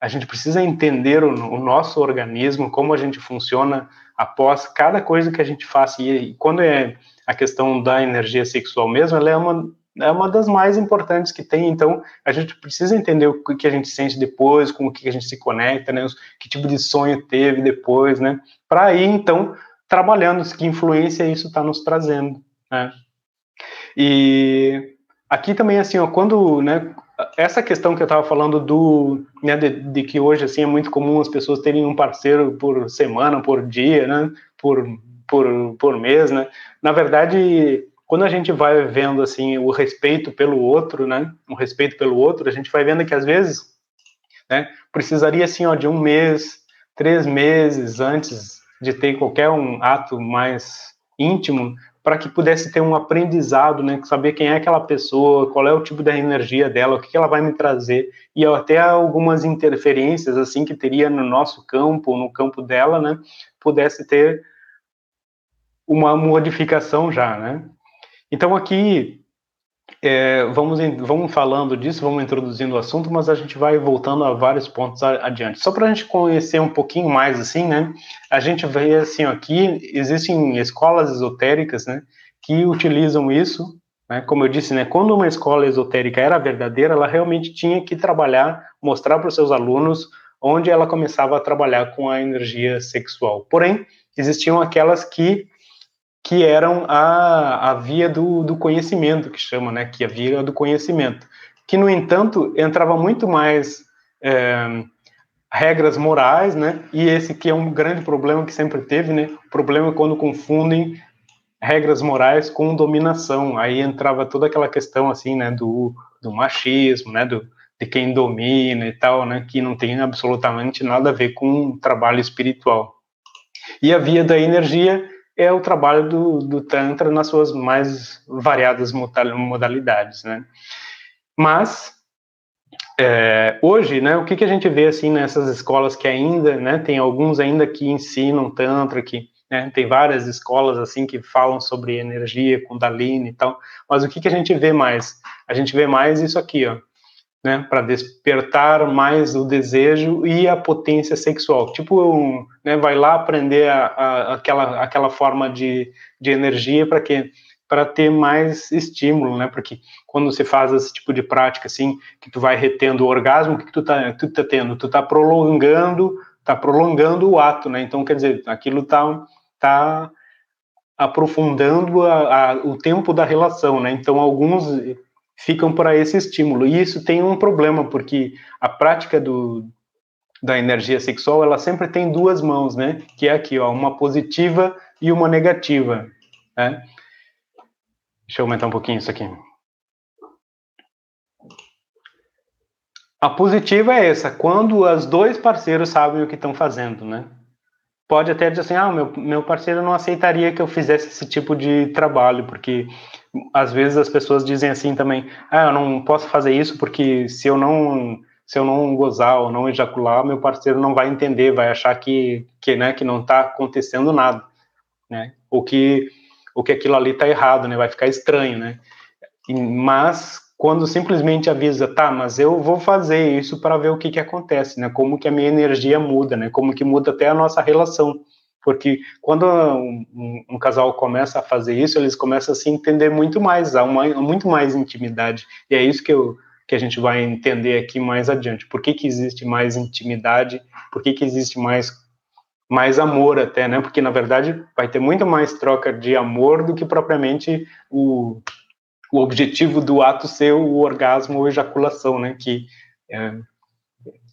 a gente precisa entender o, o nosso organismo, como a gente funciona após cada coisa que a gente faz. E, quando é a questão da energia sexual mesmo, ela é uma, é uma das mais importantes que tem. Então, a gente precisa entender o que a gente sente depois, com o que a gente se conecta, né? Que tipo de sonho teve depois, né? Para ir, então, trabalhando que influência isso está nos trazendo. Né? E aqui também, assim, ó, quando, né, essa questão que eu estava falando do, né, de, de, que hoje, assim, é muito comum as pessoas terem um parceiro por semana, por dia, né, por, por, por mês, né, na verdade, quando a gente vai vendo, assim, o respeito pelo outro, né, o respeito pelo outro, a gente vai vendo que, às vezes, né, precisaria, assim, ó, de um mês, três meses antes de ter qualquer um ato mais íntimo para que pudesse ter um aprendizado, né, saber quem é aquela pessoa, qual é o tipo da energia dela, o que ela vai me trazer, e até algumas interferências, assim, que teria no nosso campo, no campo dela, né, pudesse ter uma modificação já, né. Então, aqui, é, vamos, vamos falando disso, vamos introduzindo o assunto, mas a gente vai voltando a vários pontos adiante. Só para a gente conhecer um pouquinho mais, assim, né? A gente vê, assim, aqui, existem escolas esotéricas, né? Que utilizam isso, né? Como eu disse, né? Quando uma escola esotérica era verdadeira, ela realmente tinha que trabalhar, mostrar para os seus alunos onde ela começava a trabalhar com a energia sexual. Porém, existiam aquelas que que eram a, a via do, do conhecimento, que chama, né, que é a via do conhecimento, que, no entanto, entrava muito mais é, regras morais, né, e esse que é um grande problema que sempre teve, né, o problema é quando confundem regras morais com dominação, aí entrava toda aquela questão, assim, né, do, do machismo, né, do, de quem domina e tal, né, que não tem absolutamente nada a ver com o trabalho espiritual. E a via da energia é o trabalho do, do Tantra nas suas mais variadas modalidades, né? Mas é, hoje, né, o que, que a gente vê assim nessas escolas que ainda, né, tem alguns ainda que ensinam Tantra, que né, tem várias escolas assim que falam sobre energia, Kundalini e tal, mas o que, que a gente vê mais? A gente vê mais isso aqui, ó, né, para despertar mais o desejo e a potência sexual. Tipo, um, né, vai lá aprender a, a, aquela, aquela forma de, de energia para quê? Para ter mais estímulo, né? Porque quando você faz esse tipo de prática, assim, que tu vai retendo o orgasmo, o que, que tu tá, tu tá tendo? Tu tá prolongando, tá prolongando o ato, né? Então, quer dizer, aquilo tá, tá aprofundando a, a, o tempo da relação, né? Então, alguns ficam para esse estímulo. E isso tem um problema, porque a prática do, da energia sexual, ela sempre tem duas mãos, né? Que é aqui, ó, uma positiva e uma negativa, né? Deixa eu aumentar um pouquinho isso aqui. A positiva é essa, quando os dois parceiros sabem o que estão fazendo, né? Pode até dizer assim, ah, meu, meu parceiro não aceitaria que eu fizesse esse tipo de trabalho, porque às vezes as pessoas dizem assim também, ah, eu não posso fazer isso porque se eu não se eu não gozar ou não ejacular, meu parceiro não vai entender, vai achar que que né, que não está acontecendo nada, né? Ou que ou que aquilo ali está errado, né? Vai ficar estranho, né? Mas quando simplesmente avisa, tá, mas eu vou fazer isso para ver o que que acontece, né? Como que a minha energia muda, né? Como que muda até a nossa relação. Porque quando um, um, casal começa a fazer isso, eles começam a se entender muito mais, há uma, muito mais intimidade. E é isso que, eu, que a gente vai entender aqui mais adiante. Por que, que existe mais intimidade? Por que, que existe mais mais amor até, né? Porque na verdade vai ter muito mais troca de amor do que propriamente o o objetivo do ato ser o orgasmo ou ejaculação, né? Que é,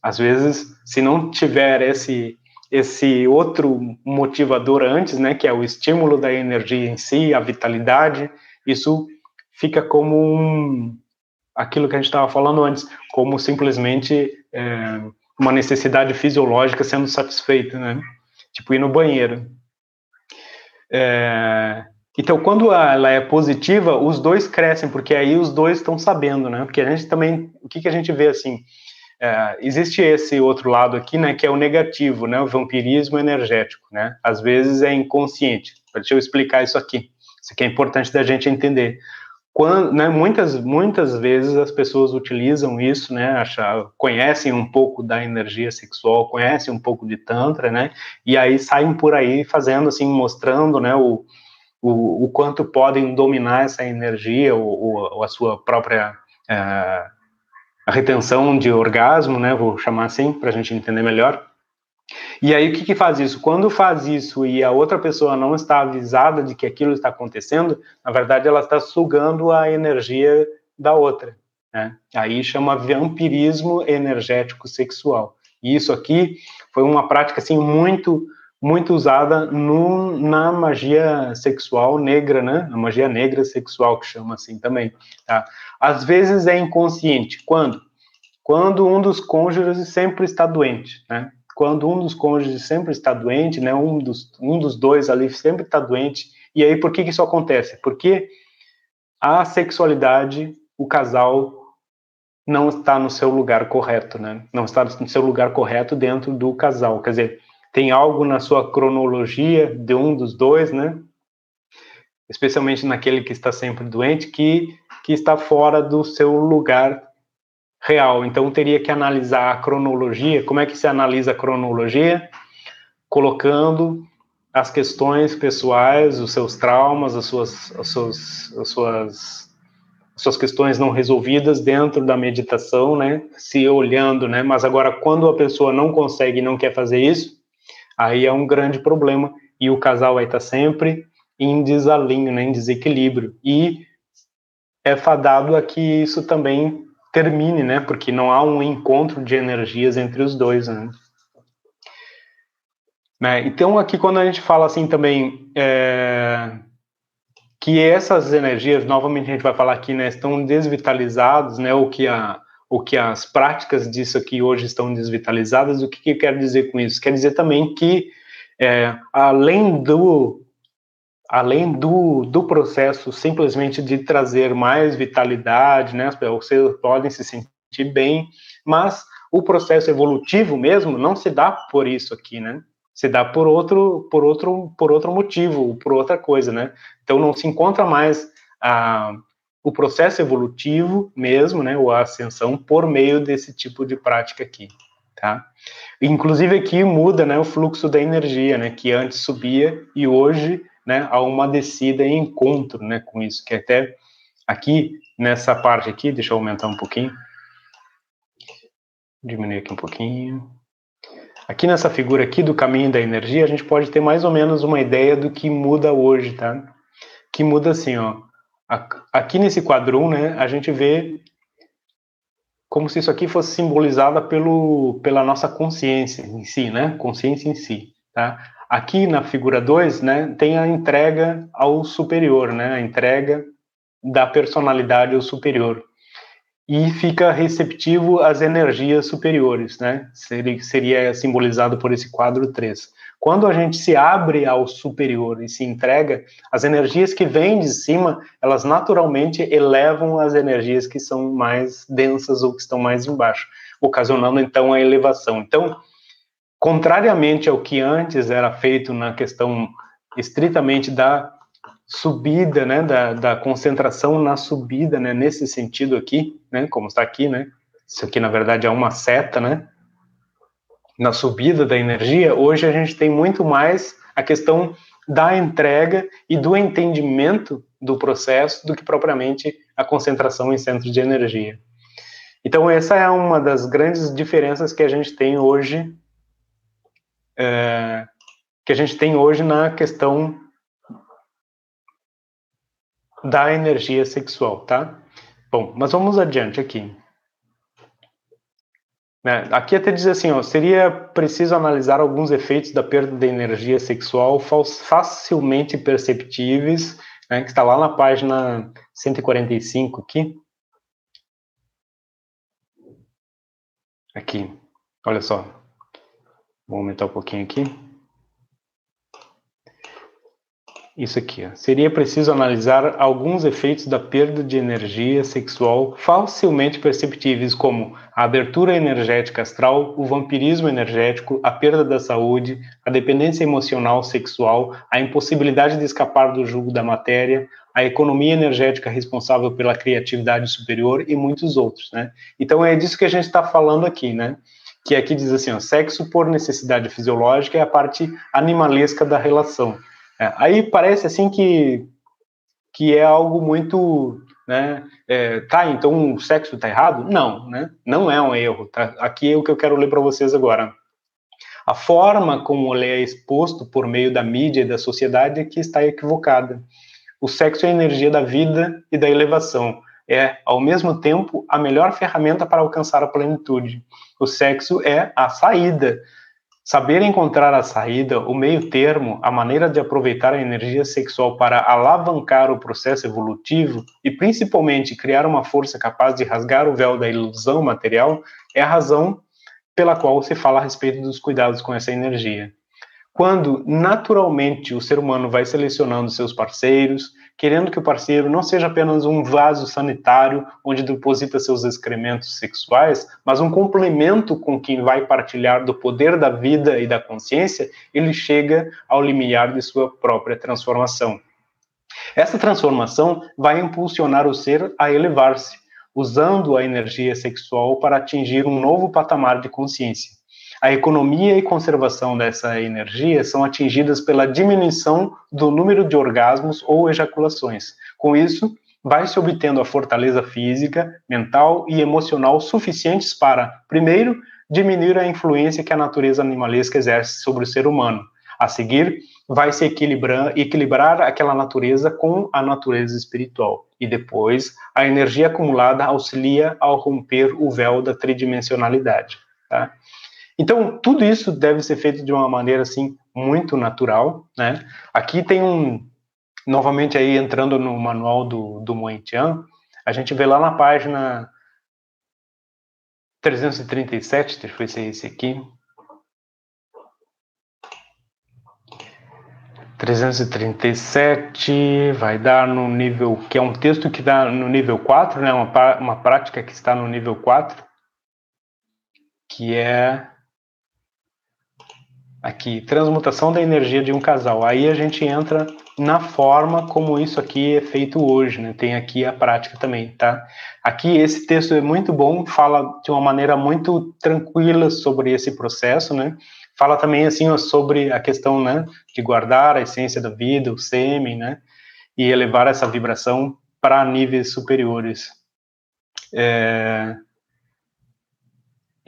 às vezes, se não tiver esse esse outro motivador antes, né, que é o estímulo da energia em si, a vitalidade, isso fica como um, aquilo que a gente estava falando antes, como simplesmente é, uma necessidade fisiológica sendo satisfeita, né? Tipo ir no banheiro. É, então, quando ela é positiva, os dois crescem, porque aí os dois estão sabendo, né? Porque a gente também, o que, que a gente vê assim? É, existe esse outro lado aqui, né? Que é o negativo, né? O vampirismo energético, né? Às vezes é inconsciente. Deixa eu explicar isso aqui. Isso aqui é importante da gente entender. Quando, né, muitas, muitas vezes as pessoas utilizam isso, né, achar, conhecem um pouco da energia sexual, conhecem um pouco de tantra, né, e aí saem por aí fazendo assim, mostrando, né, o, o, o quanto podem dominar essa energia ou, ou a sua própria é, retenção de orgasmo, né? Vou chamar assim para a gente entender melhor. E aí o que, que faz isso? Quando faz isso e a outra pessoa não está avisada de que aquilo está acontecendo, na verdade ela está sugando a energia da outra. Né? Aí chama vampirismo energético sexual. E isso aqui foi uma prática assim muito muito usada no, na magia sexual negra, né? A magia negra sexual que chama assim também. Tá? Às vezes é inconsciente. Quando? Quando um dos cônjuges sempre está doente, né? Quando um dos cônjuges sempre está doente, né? Um dos, um dos dois ali sempre está doente. E aí por que, que isso acontece? Porque a sexualidade, o casal não está no seu lugar correto, né? Não está no seu lugar correto dentro do casal. Quer dizer, tem algo na sua cronologia de um dos dois, né? Especialmente naquele que está sempre doente, que, que está fora do seu lugar real. Então, teria que analisar a cronologia. Como é que se analisa a cronologia? Colocando as questões pessoais, os seus traumas, as suas, as suas, as suas, as suas questões não resolvidas dentro da meditação, né? Se olhando, né? Mas agora, quando a pessoa não consegue e não quer fazer isso, aí é um grande problema e o casal vai estar sempre em desalinho, né, em desequilíbrio. E é fadado a que isso também termine, né, porque não há um encontro de energias entre os dois, né. né então, aqui quando a gente fala assim também, é, que essas energias, novamente a gente vai falar aqui, né, estão desvitalizadas, né, ou que a o que as práticas disso aqui hoje estão desvitalizadas, o que, que quer dizer com isso? Quer dizer também que, é, além do além do, do processo simplesmente de trazer mais vitalidade, né, vocês podem se sentir bem, mas o processo evolutivo mesmo não se dá por isso aqui, né? Se dá por outro, por outro, por outro motivo, por outra coisa, né? Então não se encontra mais a o processo evolutivo mesmo, né, ou a ascensão, por meio desse tipo de prática aqui, tá? Inclusive aqui muda, né, o fluxo da energia, né, que antes subia e hoje, né, há uma descida em encontro, né, com isso, que até aqui, nessa parte aqui, deixa eu aumentar um pouquinho, diminuir aqui um pouquinho, aqui nessa figura aqui do caminho da energia, a gente pode ter mais ou menos uma ideia do que muda hoje, tá? Que muda assim, ó, Aqui nesse quadro, né, a gente vê como se isso aqui fosse simbolizada pelo, pela nossa consciência em si, né? Consciência em si, tá? Aqui na figura 2, né, tem a entrega ao superior, né? A entrega da personalidade ao superior. E fica receptivo às energias superiores, né? Seria, seria simbolizado por esse quadro 3. Quando a gente se abre ao superior e se entrega, as energias que vêm de cima, elas naturalmente elevam as energias que são mais densas ou que estão mais embaixo, ocasionando então a elevação. Então, contrariamente ao que antes era feito na questão estritamente da subida, né, da, da concentração na subida, né, nesse sentido aqui, né, como está aqui, né, isso aqui na verdade é uma seta, né, na subida da energia, hoje a gente tem muito mais a questão da entrega e do entendimento do processo do que propriamente a concentração em centros de energia. Então essa é uma das grandes diferenças que a gente tem hoje, é, que a gente tem hoje na questão da energia sexual, tá? Bom, mas vamos adiante aqui. Né? Aqui até diz assim, ó, seria preciso analisar alguns efeitos da perda de energia sexual facilmente perceptíveis, né, que está lá na página 145 aqui. Aqui, olha só. Vou aumentar um pouquinho aqui. Isso aqui. Seria preciso analisar alguns efeitos da perda de energia sexual facilmente perceptíveis, como a abertura energética astral, o vampirismo energético, a perda da saúde, a dependência emocional sexual, a impossibilidade de escapar do jugo da matéria, a economia energética responsável pela criatividade superior e muitos outros, né? Então é disso que a gente está falando aqui, né? Que aqui diz assim, ó, sexo por necessidade fisiológica é a parte animalesca da relação. É, aí parece assim que, que é algo muito, né? É, tá, então o sexo está errado? Não, né? Não é um erro. Tá? Aqui é o que eu quero ler para vocês agora. A forma como ele é exposto por meio da mídia e da sociedade é que está equivocada. O sexo é a energia da vida e da elevação. É, ao mesmo tempo, a melhor ferramenta para alcançar a plenitude. O sexo é a saída Saber encontrar a saída, o meio termo, a maneira de aproveitar a energia sexual para alavancar o processo evolutivo e principalmente criar uma força capaz de rasgar o véu da ilusão material é a razão pela qual se fala a respeito dos cuidados com essa energia. Quando naturalmente o ser humano vai selecionando seus parceiros, querendo que o parceiro não seja apenas um vaso sanitário onde deposita seus excrementos sexuais, mas um complemento com quem vai partilhar do poder da vida e da consciência, ele chega ao limiar de sua própria transformação. Essa transformação vai impulsionar o ser a elevar-se, usando a energia sexual para atingir um novo patamar de consciência. A economia e conservação dessa energia são atingidas pela diminuição do número de orgasmos ou ejaculações. Com isso, vai se obtendo a fortaleza física, mental e emocional suficientes para, primeiro, diminuir a influência que a natureza animalesca exerce sobre o ser humano. A seguir, vai se equilibrar, equilibrar aquela natureza com a natureza espiritual. E depois, a energia acumulada auxilia ao romper o véu da tridimensionalidade. Tá? Então, tudo isso deve ser feito de uma maneira, assim, muito natural, né? Aqui tem um, novamente aí entrando no manual do, do Moentian, a gente vê lá na página 337, deixa eu ver se é esse aqui. 337 vai dar no nível, que é um texto que dá no nível 4, né? Uma, uma prática que está no nível 4, que é aqui, transmutação da energia de um casal. Aí a gente entra na forma como isso aqui é feito hoje, né? Tem aqui a prática também, tá? Aqui esse texto é muito bom, fala de uma maneira muito tranquila sobre esse processo, né? Fala também assim ó, sobre a questão, né, de guardar a essência da vida, o sêmen, né? E elevar essa vibração para níveis superiores. É,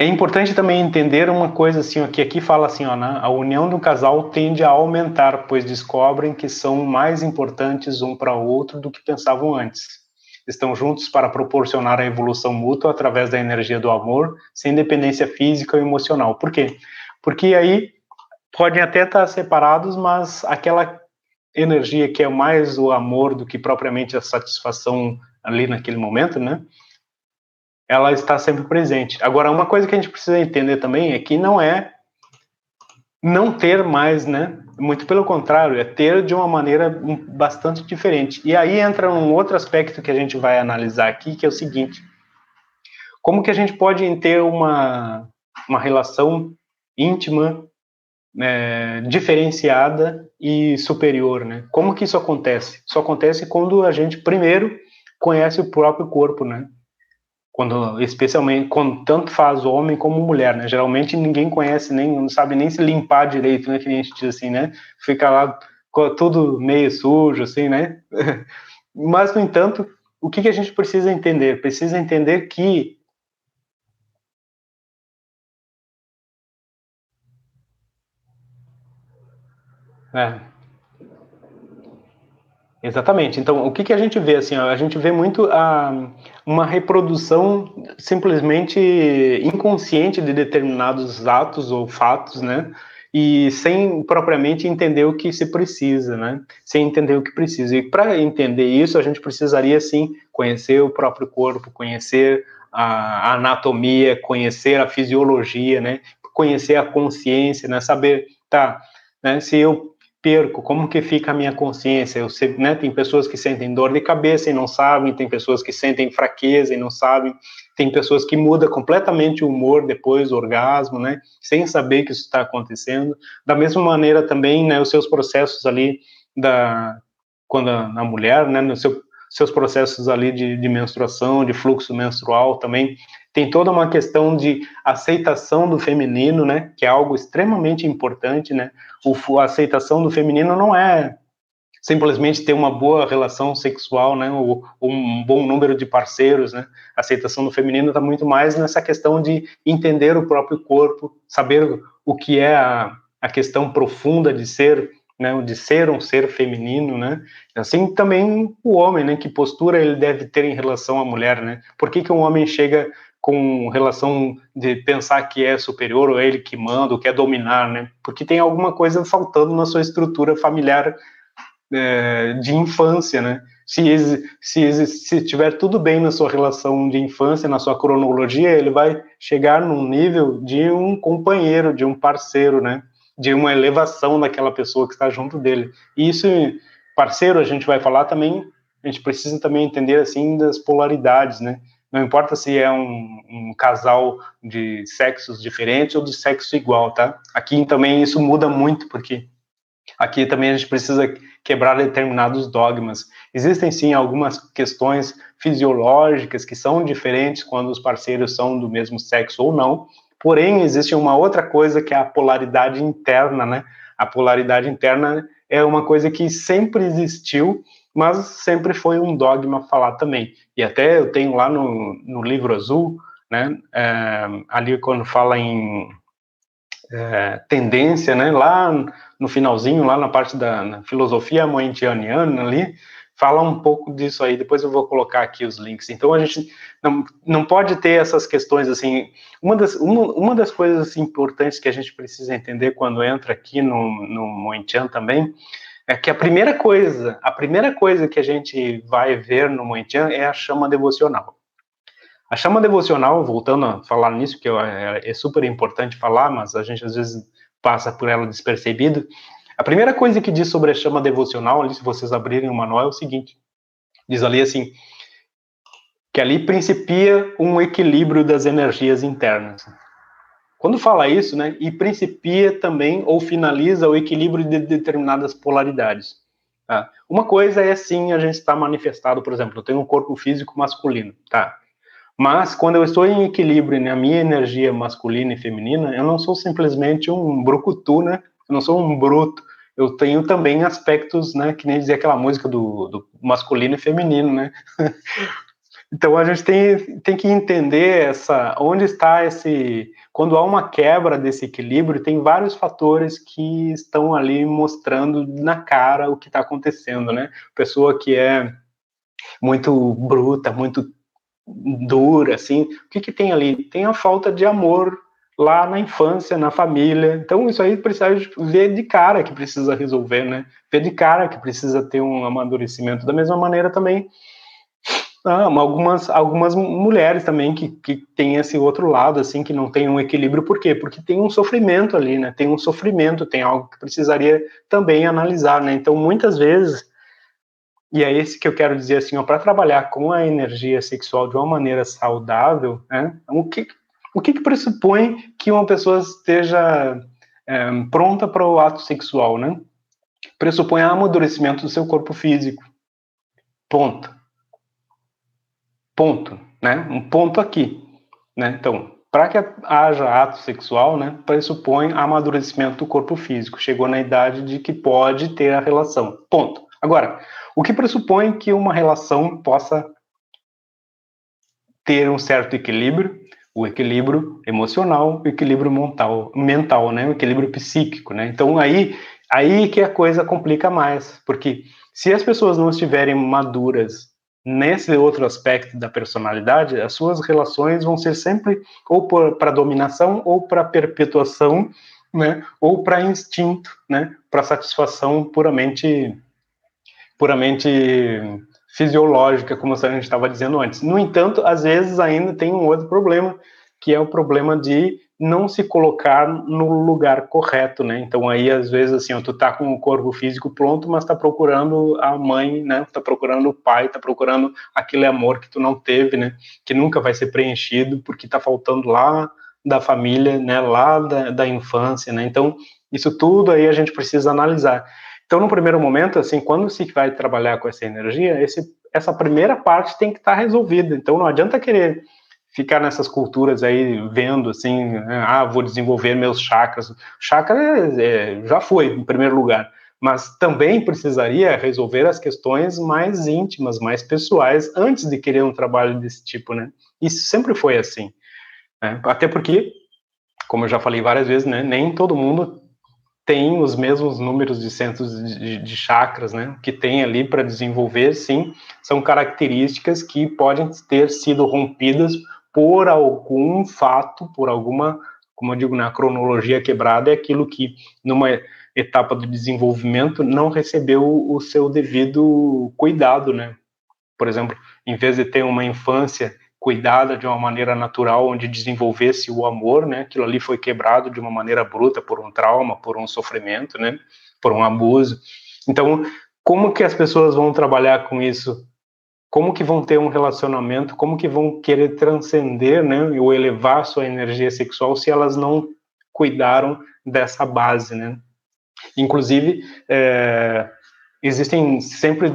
é importante também entender uma coisa assim, que aqui fala assim, ó, né, a união do casal tende a aumentar, pois descobrem que são mais importantes um para o outro do que pensavam antes. Estão juntos para proporcionar a evolução mútua através da energia do amor, sem dependência física ou emocional. Por quê? Porque aí podem até estar separados, mas aquela energia que é mais o amor do que propriamente a satisfação ali naquele momento, né? Ela está sempre presente. Agora, uma coisa que a gente precisa entender também é que não é não ter mais, né? Muito pelo contrário, é ter de uma maneira bastante diferente. E aí entra um outro aspecto que a gente vai analisar aqui, que é o seguinte: como que a gente pode ter uma, uma relação íntima, é, diferenciada e superior, né? Como que isso acontece? Isso acontece quando a gente primeiro conhece o próprio corpo, né? Quando especialmente quando tanto faz homem como mulher, né? Geralmente ninguém conhece nem não sabe nem se limpar direito, né? Que a gente diz assim, né? Fica lá tudo meio sujo, assim, né? [laughs] Mas no entanto, o que, que a gente precisa entender? Precisa entender que é, Exatamente. Então, o que, que a gente vê assim? A gente vê muito a, uma reprodução simplesmente inconsciente de determinados atos ou fatos, né? E sem propriamente entender o que se precisa, né? Sem entender o que precisa. E para entender isso, a gente precisaria sim conhecer o próprio corpo, conhecer a anatomia, conhecer a fisiologia, né? Conhecer a consciência, né? Saber, tá? Né? Se eu perco, como que fica a minha consciência? Eu sei, né, tem pessoas que sentem dor de cabeça e não sabem, tem pessoas que sentem fraqueza e não sabem, tem pessoas que mudam completamente o humor depois do orgasmo, né, sem saber que isso está acontecendo. Da mesma maneira também, né, os seus processos ali da quando a, a mulher, né, seu seus processos ali de, de menstruação, de fluxo menstrual também tem toda uma questão de aceitação do feminino, né, que é algo extremamente importante, né, a aceitação do feminino não é simplesmente ter uma boa relação sexual, né, ou, um bom número de parceiros, né, a aceitação do feminino está muito mais nessa questão de entender o próprio corpo, saber o que é a, a questão profunda de ser né, de ser um ser feminino, né? Assim também o homem, né? Que postura ele deve ter em relação à mulher, né? Por que, que um homem chega com relação de pensar que é superior ou é ele que manda, ou quer dominar, né? Porque tem alguma coisa faltando na sua estrutura familiar é, de infância, né? Se, se, se tiver tudo bem na sua relação de infância, na sua cronologia, ele vai chegar num nível de um companheiro, de um parceiro, né? De uma elevação daquela pessoa que está junto dele. E isso, parceiro, a gente vai falar também, a gente precisa também entender, assim, das polaridades, né? Não importa se é um, um, casal de sexos diferentes ou de sexo igual, tá? Aqui também isso muda muito, porque aqui também a gente precisa quebrar determinados dogmas. Existem sim algumas questões fisiológicas que são diferentes quando os parceiros são do mesmo sexo ou não, porém existe uma outra coisa que é a polaridade interna, né? A polaridade interna é uma coisa que sempre existiu mas sempre foi um dogma falar também. E até eu tenho lá no, no livro azul, né, é, ali quando fala em é, tendência, né, lá no finalzinho, lá na parte da filosofia moentianiana ali, fala um pouco disso aí, depois eu vou colocar aqui os links. Então a gente não, não pode ter essas questões assim. Uma das, uma, uma das coisas importantes que a gente precisa entender quando entra aqui no, no Moentian também é que a primeira coisa, a primeira coisa que a gente vai ver no Moentian é a chama devocional. A chama devocional, voltando a falar nisso, que é, é super importante falar, mas a gente às vezes passa por ela despercebido. A primeira coisa que diz sobre a chama devocional, ali, se vocês abrirem o manual, é o seguinte: diz ali assim, que ali principia um equilíbrio das energias internas. Quando fala isso, né, e principia também ou finaliza o equilíbrio de determinadas polaridades. Tá? Uma coisa é sim a gente estar manifestado, por exemplo, eu tenho um corpo físico masculino, tá? Mas quando eu estou em equilíbrio na minha energia masculina e feminina, eu não sou simplesmente um brucutu, né? Eu não sou um bruto. Eu tenho também aspectos, né? Que nem dizia aquela música do, do masculino e feminino, né? [laughs] Então a gente tem, tem que entender essa onde está esse quando há uma quebra desse equilíbrio tem vários fatores que estão ali mostrando na cara o que está acontecendo, né? Pessoa que é muito bruta, muito dura, assim, o que que tem ali? Tem a falta de amor lá na infância, na família. Então isso aí precisa ver de cara que precisa resolver, né? Ver de cara que precisa ter um amadurecimento. Da mesma maneira também algumas, algumas mulheres também que, que têm esse outro lado, assim, que não tem um equilíbrio. Por quê? Porque tem um sofrimento ali, né? Tem um sofrimento, tem algo que precisaria também analisar, né? Então, muitas vezes, e é esse que eu quero dizer assim, para trabalhar com a energia sexual de uma maneira saudável, né? O que, o que, que pressupõe que uma pessoa esteja é, pronta para o ato sexual, né? Pressupõe amadurecimento do seu corpo físico. Ponto ponto, né? Um ponto aqui, né? Então, para que haja ato sexual, né, pressupõe amadurecimento do corpo físico. Chegou na idade de que pode ter a relação. Ponto. Agora, o que pressupõe que uma relação possa ter um certo equilíbrio? O equilíbrio emocional, o equilíbrio mental, mental, né? O equilíbrio psíquico, né? Então aí, aí que a coisa complica mais, porque se as pessoas não estiverem maduras nesse outro aspecto da personalidade, as suas relações vão ser sempre ou para dominação ou para perpetuação, né, ou para instinto, né, para satisfação puramente puramente fisiológica, como a gente estava dizendo antes. No entanto, às vezes ainda tem um outro problema, que é o problema de não se colocar no lugar correto, né? Então aí às vezes assim, tu tá com o corpo físico pronto, mas tá procurando a mãe, né? Tá procurando o pai, tá procurando aquele amor que tu não teve, né? Que nunca vai ser preenchido porque tá faltando lá da família, né? Lá da, da infância, né? Então isso tudo aí a gente precisa analisar. Então no primeiro momento, assim, quando se vai trabalhar com essa energia, esse, essa primeira parte tem que estar tá resolvida. Então não adianta querer ficar nessas culturas aí vendo assim, né, ah, vou desenvolver meus chakras. Chakra é, já foi em primeiro lugar, mas também precisaria resolver as questões mais íntimas, mais pessoais antes de querer um trabalho desse tipo, né? Isso sempre foi assim, né? até porque, como eu já falei várias vezes, né, nem todo mundo tem os mesmos números de centros de, de chakras, né, que tem ali para desenvolver, sim, são características que podem ter sido rompidas por algum fato, por alguma, como eu digo, na cronologia quebrada, é aquilo que numa etapa do desenvolvimento não recebeu o seu devido cuidado, né? Por exemplo, em vez de ter uma infância cuidada de uma maneira natural, onde desenvolvesse o amor, né? Aquilo ali foi quebrado de uma maneira bruta por um trauma, por um sofrimento, né? Por um abuso. Então, como que as pessoas vão trabalhar com isso como que vão ter um relacionamento, como que vão querer transcender, né, ou elevar sua energia sexual se elas não cuidaram dessa base, né? Inclusive, é, existem sempre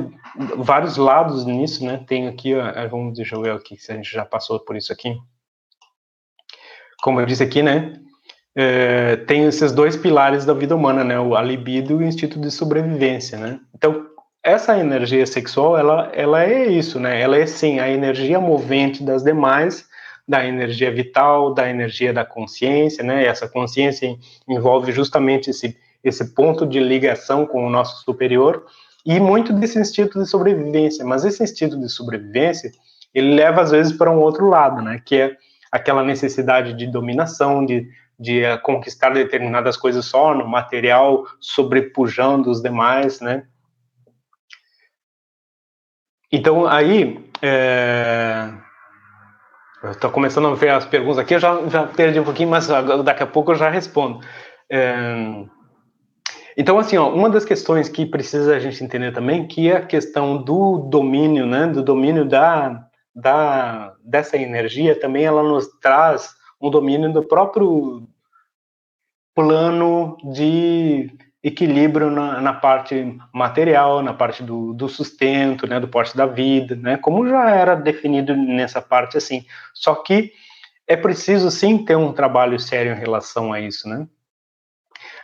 vários lados nisso, né? Tem aqui, ó, vamos, deixa eu ver aqui se a gente já passou por isso aqui. Como eu disse aqui, né? É, tem esses dois pilares da vida humana, né? A libido e o instinto de sobrevivência, né? Então, essa energia sexual, ela, ela é isso, né? Ela é sim a energia movente das demais, da energia vital, da energia da consciência, né? E essa consciência envolve justamente esse, esse ponto de ligação com o nosso superior e muito desse instinto de sobrevivência. Mas esse instinto de sobrevivência, ele leva às vezes para um outro lado, né? Que é aquela necessidade de dominação, de, de conquistar determinadas coisas só no material, sobrepujando os demais, né? Então, aí, é... estou começando a ver as perguntas aqui, eu já, já perdi um pouquinho, mas daqui a pouco eu já respondo. É... Então, assim, ó, uma das questões que precisa a gente entender também, que é a questão do domínio, né, do domínio da, da, dessa energia, também ela nos traz um domínio do próprio plano de equilíbrio na, na, parte material, na parte do, do, sustento, né, do porte da vida, né, como já era definido nessa parte assim. Só que é preciso sim ter um trabalho sério em relação a isso, né?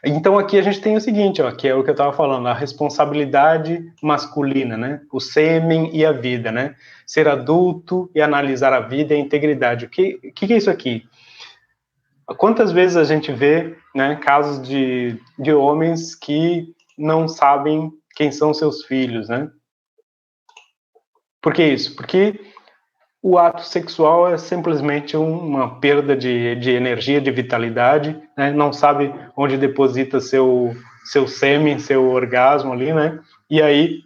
Então aqui a gente tem o seguinte, ó, que é o que eu estava falando, a responsabilidade masculina, né? O sêmen e a vida, né? Ser adulto e analisar a vida e a integridade. O que, que é isso aqui? Quantas vezes a gente vê né, casos de, de homens que não sabem quem são seus filhos, né? Por que isso? Porque o ato sexual é simplesmente uma perda de, de energia, de vitalidade, né? não sabe onde deposita seu, seu sêmen, seu orgasmo ali, né? E aí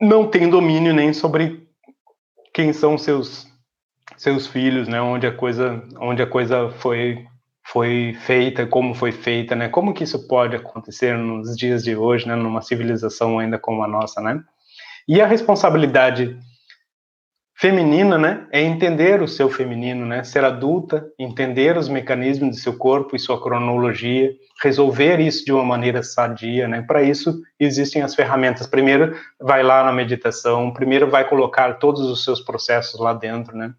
não tem domínio nem sobre quem são seus seus filhos, né? Onde a coisa onde a coisa foi foi feita, como foi feita, né? Como que isso pode acontecer nos dias de hoje, né? Numa civilização ainda como a nossa, né? E a responsabilidade feminina, né, é entender o seu feminino, né, ser adulta, entender os mecanismos do seu corpo e sua cronologia, resolver isso de uma maneira sadia, né. Para isso existem as ferramentas. Primeiro, vai lá na meditação. Primeiro, vai colocar todos os seus processos lá dentro, né.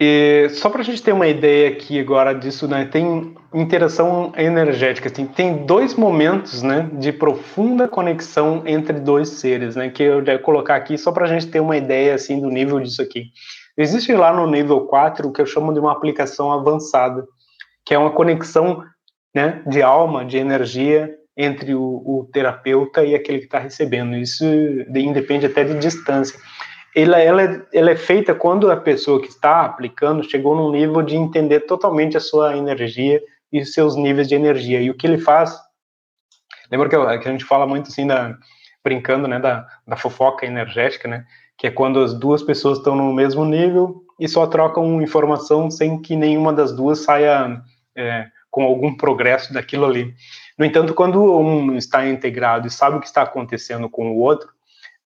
E só para a gente ter uma ideia aqui agora disso, né, tem interação energética, assim, tem dois momentos, né, de profunda conexão entre dois seres, né, que eu devo colocar aqui só para a gente ter uma ideia, assim, do nível disso aqui. Existe lá no nível 4 o que eu chamo de uma aplicação avançada, que é uma conexão, né, de alma, de energia entre o, o terapeuta e aquele que está recebendo. Isso independe até de distância ela, ela, é, ela é feita quando a pessoa que está aplicando chegou num nível de entender totalmente a sua energia e os seus níveis de energia. E o que ele faz, lembra que, que a gente fala muito assim, da, brincando, né, da, da fofoca energética, né, que é quando as duas pessoas estão no mesmo nível e só trocam informação sem que nenhuma das duas saia é, com algum progresso daquilo ali. No entanto, quando um está integrado e sabe o que está acontecendo com o outro,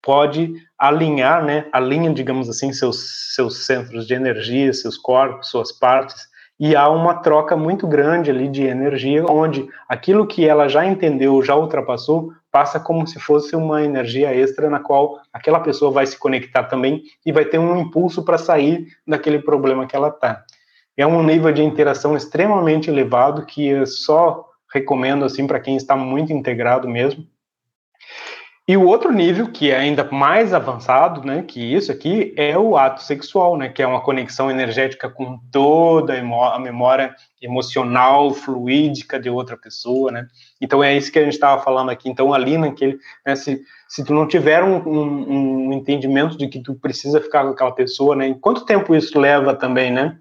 pode alinhar, né, alinha, digamos assim, seus, seus centros de energia, seus corpos, suas partes, e há uma troca muito grande ali de energia, onde aquilo que ela já entendeu, já ultrapassou, passa como se fosse uma energia extra na qual aquela pessoa vai se conectar também e vai ter um impulso para sair daquele problema que ela está. É um nível de interação extremamente elevado que eu só recomendo assim para quem está muito integrado mesmo, e o outro nível, que é ainda mais avançado, né, que isso aqui, é o ato sexual, né, que é uma conexão energética com toda a memória emocional, fluídica de outra pessoa, né. Então é isso que a gente estava falando aqui. Então ali naquele, né, se, se tu não tiver um, um, um, entendimento de que tu precisa ficar com aquela pessoa, né, quanto tempo isso leva também, né?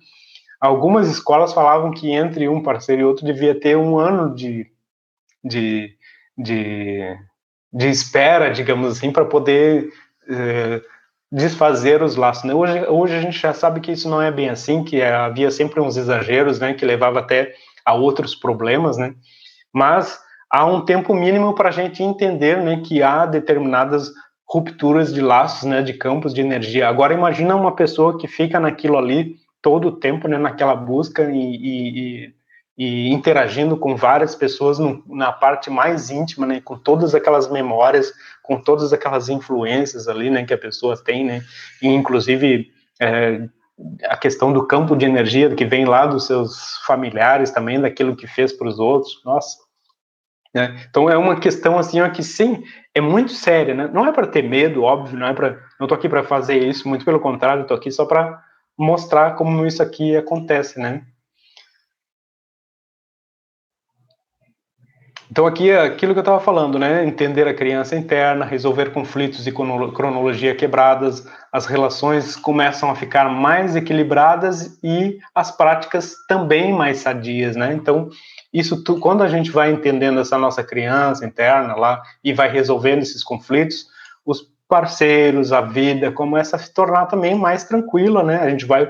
Algumas escolas falavam que entre um parceiro e outro devia ter um ano de, de, de de espera, digamos assim, para poder eh, desfazer os laços. Né? Hoje, hoje a gente já sabe que isso não é bem assim, que havia sempre uns exageros, né, que levava até a outros problemas, né? Mas há um tempo mínimo para a gente entender, né, que há determinadas rupturas de laços, né, de campos de energia. Agora imagina uma pessoa que fica naquilo ali todo o tempo, né, naquela busca e, e, e interagindo com várias pessoas no, na parte mais íntima, né, com todas aquelas memórias, com todas aquelas influências ali, né, que a pessoa tem, né, e inclusive é, a questão do campo de energia que vem lá dos seus familiares também, daquilo que fez para os outros, nossa. Né? Então é uma questão assim ó, que sim é muito séria, né? Não é para ter medo, óbvio, não é para, não tô aqui para fazer isso, muito pelo contrário, tô aqui só para mostrar como isso aqui acontece, né? Então aqui é aquilo que eu estava falando, né? Entender a criança interna, resolver conflitos de cronologia quebradas, as relações começam a ficar mais equilibradas e as práticas também mais sadias, né? Então isso tu, quando a gente vai entendendo essa nossa criança interna lá e vai resolvendo esses conflitos, os parceiros, a vida começa a se tornar também mais tranquila, né? A gente vai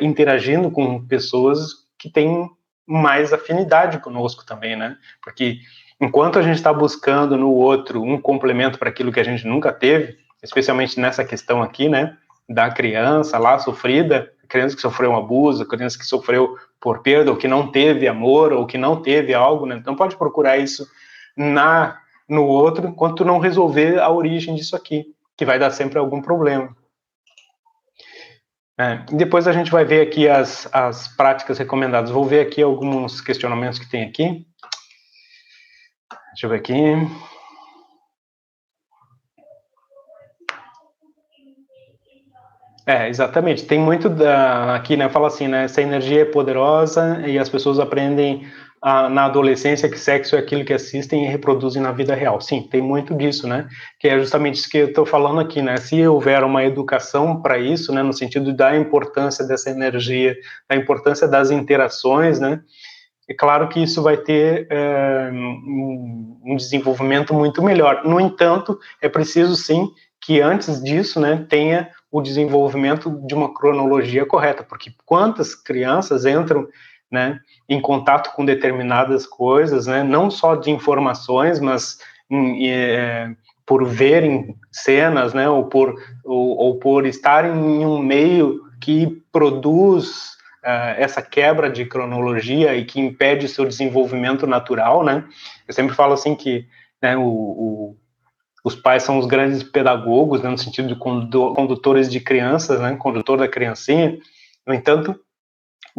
interagindo com pessoas que têm mais afinidade conosco também, né? Porque enquanto a gente está buscando no outro um complemento para aquilo que a gente nunca teve, especialmente nessa questão aqui, né, da criança lá sofrida, criança que sofreu um abuso, criança que sofreu por perda, ou que não teve amor, ou que não teve algo, né? Então pode procurar isso na no outro, enquanto não resolver a origem disso aqui, que vai dar sempre algum problema. É, depois a gente vai ver aqui as, as práticas recomendadas. Vou ver aqui alguns questionamentos que tem aqui. Deixa eu ver aqui. É, exatamente. Tem muito da, aqui, né? Fala assim, né? Essa energia é poderosa e as pessoas aprendem a, na adolescência que sexo é aquilo que assistem e reproduzem na vida real. Sim, tem muito disso, né? Que é justamente isso que eu estou falando aqui, né? Se houver uma educação para isso, né, no sentido da importância dessa energia, da importância das interações, né? é claro que isso vai ter é, um desenvolvimento muito melhor. No entanto, é preciso sim que antes disso, né, tenha o desenvolvimento de uma cronologia correta, porque quantas crianças entram, né, em contato com determinadas coisas, né, não só de informações, mas em, é, por verem cenas, né, ou por ou, ou por estarem em um meio que produz uh, essa quebra de cronologia e que impede seu desenvolvimento natural, né? Eu sempre falo assim que né, o, o, os pais são os grandes pedagogos, né, no sentido de condutores de crianças, né, condutor da criancinha. No entanto,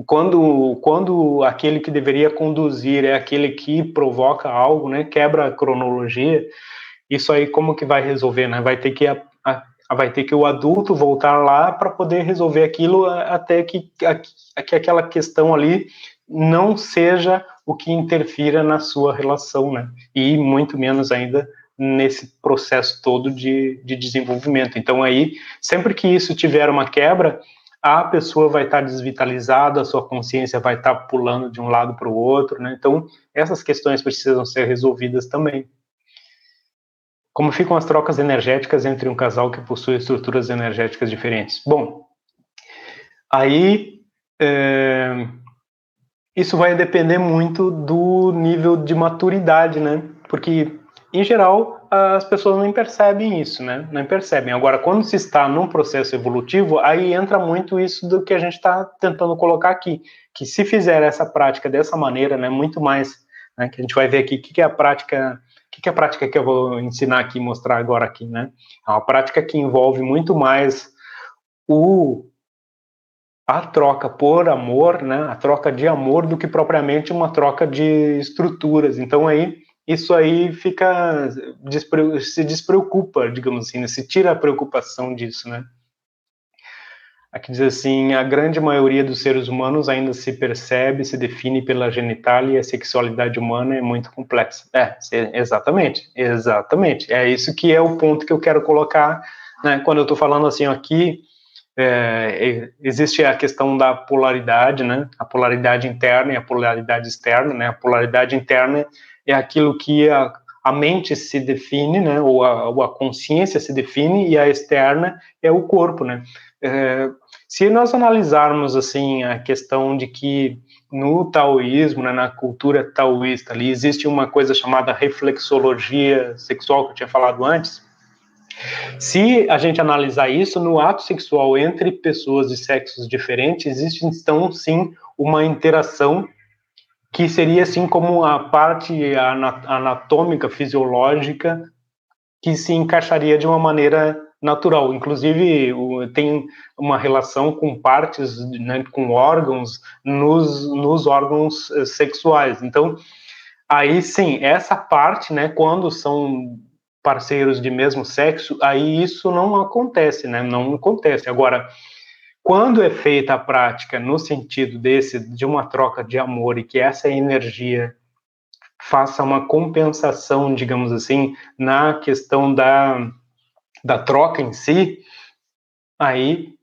quando, quando aquele que deveria conduzir é aquele que provoca algo, né, quebra a cronologia, isso aí como que vai resolver, né? Vai ter que a, a, vai ter que o adulto voltar lá para poder resolver aquilo até que, a, que aquela questão ali não seja o que interfira na sua relação, né? E muito menos ainda nesse processo todo de, de desenvolvimento. Então aí, sempre que isso tiver uma quebra, a pessoa vai estar desvitalizada, a sua consciência vai estar pulando de um lado para o outro, né? Então essas questões precisam ser resolvidas também. Como ficam as trocas energéticas entre um casal que possui estruturas energéticas diferentes? Bom, aí é, isso vai depender muito do nível de maturidade, né? Porque, em geral, as pessoas não percebem isso, né? Não percebem. Agora, quando se está num processo evolutivo, aí entra muito isso do que a gente está tentando colocar aqui. Que se fizer essa prática dessa maneira, né? Muito mais, né, que a gente vai ver aqui, o que é a prática que, que é a prática que eu vou ensinar aqui, mostrar agora aqui, né? É uma prática que envolve muito mais o a troca por amor, né? A troca de amor do que propriamente uma troca de estruturas. Então aí isso aí fica se despreocupa, digamos assim, né? se tira a preocupação disso, né? Aqui diz assim: a grande maioria dos seres humanos ainda se percebe, se define pela genitália e a sexualidade humana é muito complexa. É, exatamente, exatamente. É isso que é o ponto que eu quero colocar, né? Quando eu estou falando assim aqui, é, existe a questão da polaridade, né? A polaridade interna e a polaridade externa, né? A polaridade interna é aquilo que a, a mente se define, né? Ou a, ou a consciência se define e a externa é o corpo, né? É, se nós analisarmos assim a questão de que no taoísmo, né, na cultura taoísta, ali existe uma coisa chamada reflexologia sexual que eu tinha falado antes. Se a gente analisar isso no ato sexual entre pessoas de sexos diferentes, existe então sim uma interação que seria assim como a parte anatômica, fisiológica, que se encaixaria de uma maneira natural. Inclusive, tem uma relação com partes, né, com órgãos, nos, nos órgãos eh, sexuais. Então, aí sim, essa parte, né, quando são parceiros de mesmo sexo, aí isso não acontece, né, não acontece. Agora, quando é feita a prática no sentido desse, de uma troca de amor e que essa energia faça uma compensação, digamos assim, na questão da da troca em si, aí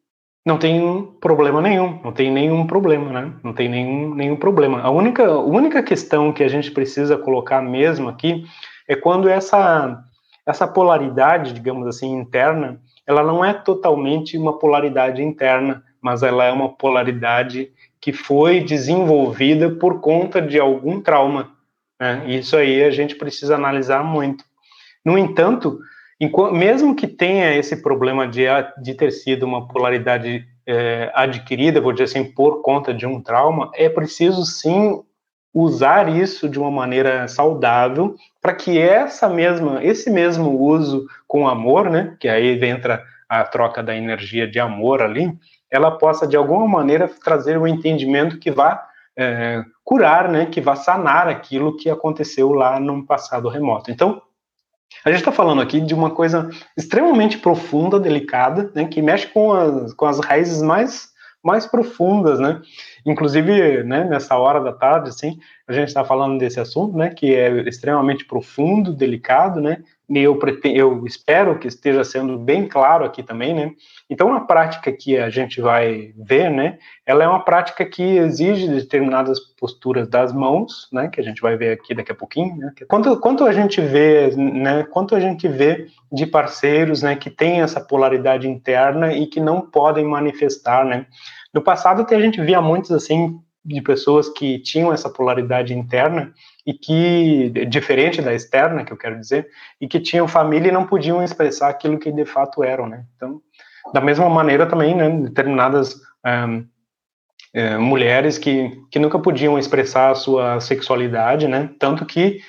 não tem problema nenhum, não tem nenhum problema, né? Não tem nenhum, nenhum problema. A única, a única questão que a gente precisa colocar mesmo aqui é quando essa, essa polaridade, digamos assim, interna, ela não é totalmente uma polaridade interna, mas ela é uma polaridade que foi desenvolvida por conta de algum trauma. Né? Isso aí a gente precisa analisar muito. No entanto, mesmo que tenha esse problema de, de ter sido uma polaridade é, adquirida, vou dizer assim, por conta de um trauma, é preciso sim usar isso de uma maneira saudável para que essa mesma, esse mesmo uso com amor, né, que aí entra a troca da energia de amor ali, ela possa de alguma maneira trazer um entendimento que vá é, curar, né, que vá sanar aquilo que aconteceu lá num passado remoto. Então, a gente está falando aqui de uma coisa extremamente profunda, delicada, né, que mexe com as, com as raízes mais, mais profundas, né? Inclusive, né, nessa hora da tarde, assim, a gente está falando desse assunto, né, que é extremamente profundo, delicado, né, eu, eu espero que esteja sendo bem claro aqui também, né? Então, a prática que a gente vai ver, né, ela é uma prática que exige determinadas posturas das mãos, né, que a gente vai ver aqui daqui a pouquinho, né? Quanto, quanto a gente vê, né, quanto a gente vê de parceiros, né, que têm essa polaridade interna e que não podem manifestar, né? No passado, a gente via muitos, assim, de pessoas que tinham essa polaridade interna e que diferente da externa, que eu quero dizer, e que tinham família e não podiam expressar aquilo que de fato eram, né? Então, da mesma maneira também, né, determinadas um, é, mulheres que, que nunca podiam expressar a sua sexualidade, né? Tanto que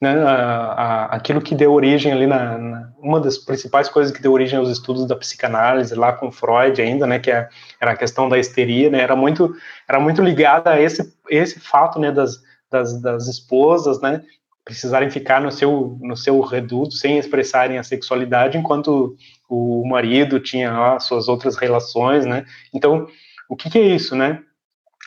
né, a, a, aquilo que deu origem ali na, na, uma das principais coisas que deu origem aos estudos da psicanálise lá com Freud ainda, né, que é, era a questão da histeria, né, era muito era muito ligada a esse esse fato, né, das, das, das esposas, né, precisarem ficar no seu no seu reduto sem expressarem a sexualidade, enquanto o marido tinha lá suas outras relações, né? Então, o que, que é isso, né?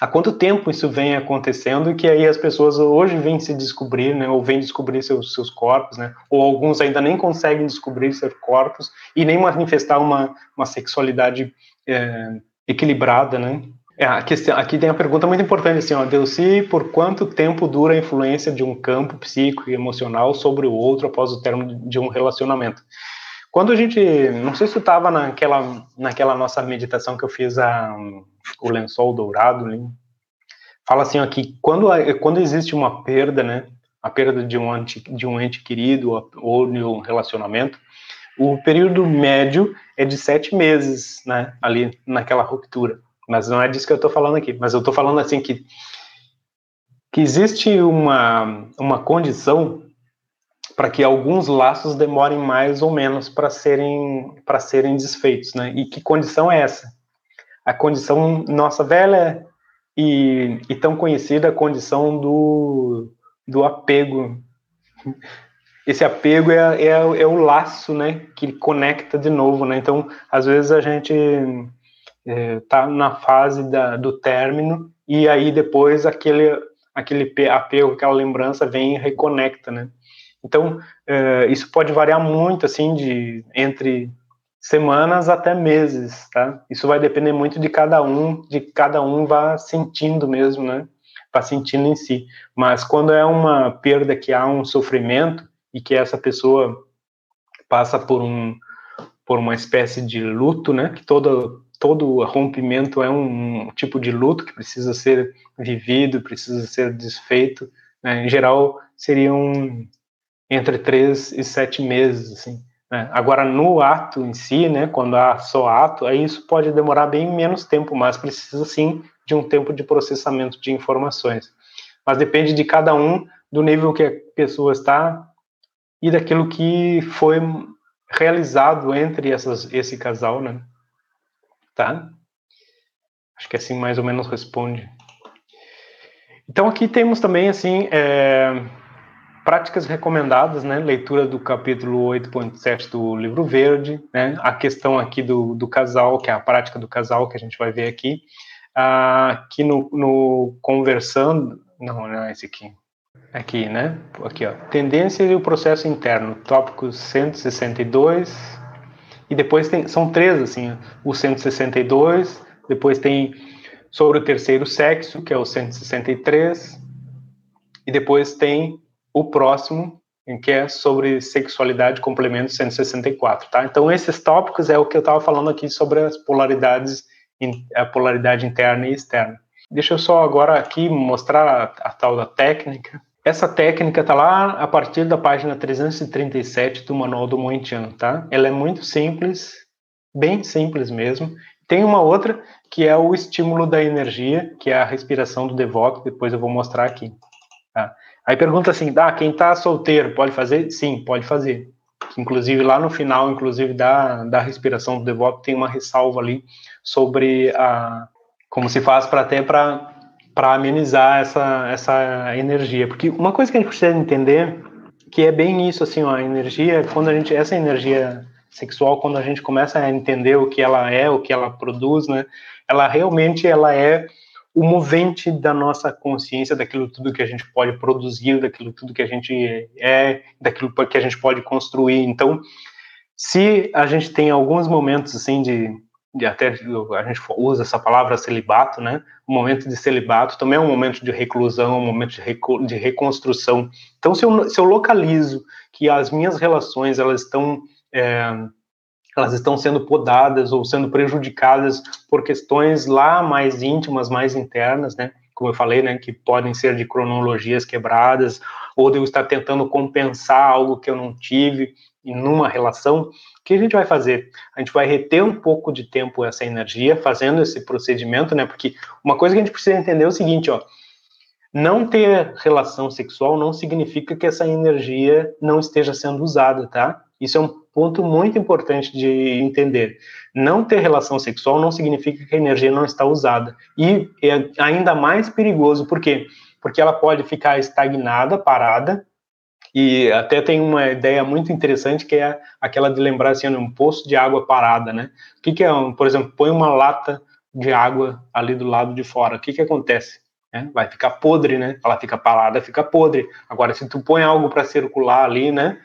Há quanto tempo isso vem acontecendo que aí as pessoas hoje vêm se descobrir, né, ou vêm descobrir seus, seus corpos, né, ou alguns ainda nem conseguem descobrir seus corpos e nem manifestar uma, uma sexualidade é, equilibrada, né. É, a questão, aqui tem uma pergunta muito importante assim, ó, Delci, por quanto tempo dura a influência de um campo psíquico e emocional sobre o outro após o término de um relacionamento? Quando a gente, não sei se estava naquela, naquela nossa meditação que eu fiz a, o lençol dourado, né? fala assim aqui, quando, quando existe uma perda, né, a perda de um, ente, de um ente querido ou de um relacionamento, o período médio é de sete meses, né, ali naquela ruptura. Mas não é disso que eu estou falando aqui. Mas eu estou falando assim que que existe uma, uma condição para que alguns laços demorem mais ou menos para serem para serem desfeitos, né? E que condição é essa? A condição nossa velha e, e tão conhecida condição do, do apego. Esse apego é, é, é, o laço, né, que conecta de novo, né? Então, às vezes a gente é, tá na fase da, do término e aí depois aquele aquele apego, aquela lembrança vem e reconecta, né? Então, é, isso pode variar muito, assim, de entre semanas até meses, tá? Isso vai depender muito de cada um, de cada um vá sentindo mesmo, né? Vá sentindo em si. Mas quando é uma perda que há um sofrimento e que essa pessoa passa por um por uma espécie de luto, né? Que todo todo rompimento é um, um tipo de luto que precisa ser vivido, precisa ser desfeito. Né? Em geral, seria um entre três e sete meses, assim. Né? Agora, no ato em si, né, quando há só ato, aí isso pode demorar bem menos tempo, mas precisa sim de um tempo de processamento de informações. Mas depende de cada um, do nível que a pessoa está e daquilo que foi realizado entre essas, esse casal, né? Tá? Acho que assim mais ou menos responde. Então aqui temos também assim é, práticas recomendadas, né? Leitura do capítulo 8.7 do livro verde, né? A questão aqui do, do casal, que é a prática do casal que a gente vai ver aqui. Ah, aqui no, no conversando, não, não é esse aqui. Aqui, né? Aqui, ó. Tendência e o processo interno, tópico 162. E depois tem, são três, assim, o 162, depois tem sobre o terceiro sexo, que é o 163, e depois tem o próximo, que é sobre sexualidade, complemento 164, tá? Então, esses tópicos é o que eu estava falando aqui sobre as polaridades, a polaridade interna e externa. Deixa eu só agora aqui mostrar a, a tal da técnica. Essa técnica está lá a partir da página 337 do Manual do Moentiano, tá? Ela é muito simples, bem simples mesmo. Tem uma outra que é o estímulo da energia, que é a respiração do devoto, depois eu vou mostrar aqui. Aí pergunta assim, dá, quem tá solteiro pode fazer? Sim, pode fazer. Inclusive lá no final, inclusive da, da respiração do devoto, tem uma ressalva ali sobre a como se faz para até para para amenizar essa essa energia, porque uma coisa que a gente precisa entender que é bem isso assim, ó, a energia, quando a gente essa energia sexual, quando a gente começa a entender o que ela é, o que ela produz, né? Ela realmente ela é o movente da nossa consciência, daquilo tudo que a gente pode produzir, daquilo tudo que a gente é, daquilo que a gente pode construir. Então, se a gente tem alguns momentos assim de, de até a gente usa essa palavra celibato, né? O momento de celibato também é um momento de reclusão, um momento de, de reconstrução. Então, se eu, se eu localizo que as minhas relações elas estão é, elas estão sendo podadas ou sendo prejudicadas por questões lá mais íntimas, mais internas, né? Como eu falei, né? Que podem ser de cronologias quebradas ou de eu estar tentando compensar algo que eu não tive em uma relação. O que a gente vai fazer? A gente vai reter um pouco de tempo essa energia fazendo esse procedimento, né? Porque uma coisa que a gente precisa entender é o seguinte, ó. Não ter relação sexual não significa que essa energia não esteja sendo usada, tá? Isso é um ponto muito importante de entender. Não ter relação sexual não significa que a energia não está usada. E é ainda mais perigoso, por quê? Porque ela pode ficar estagnada, parada, e até tem uma ideia muito interessante que é aquela de lembrar assim, um poço de água parada, né? O que, que é, um, por exemplo, põe uma lata de água ali do lado de fora, o que, que acontece? É, vai ficar podre, né? Ela fica parada, fica podre. Agora, se tu põe algo para circular ali, né?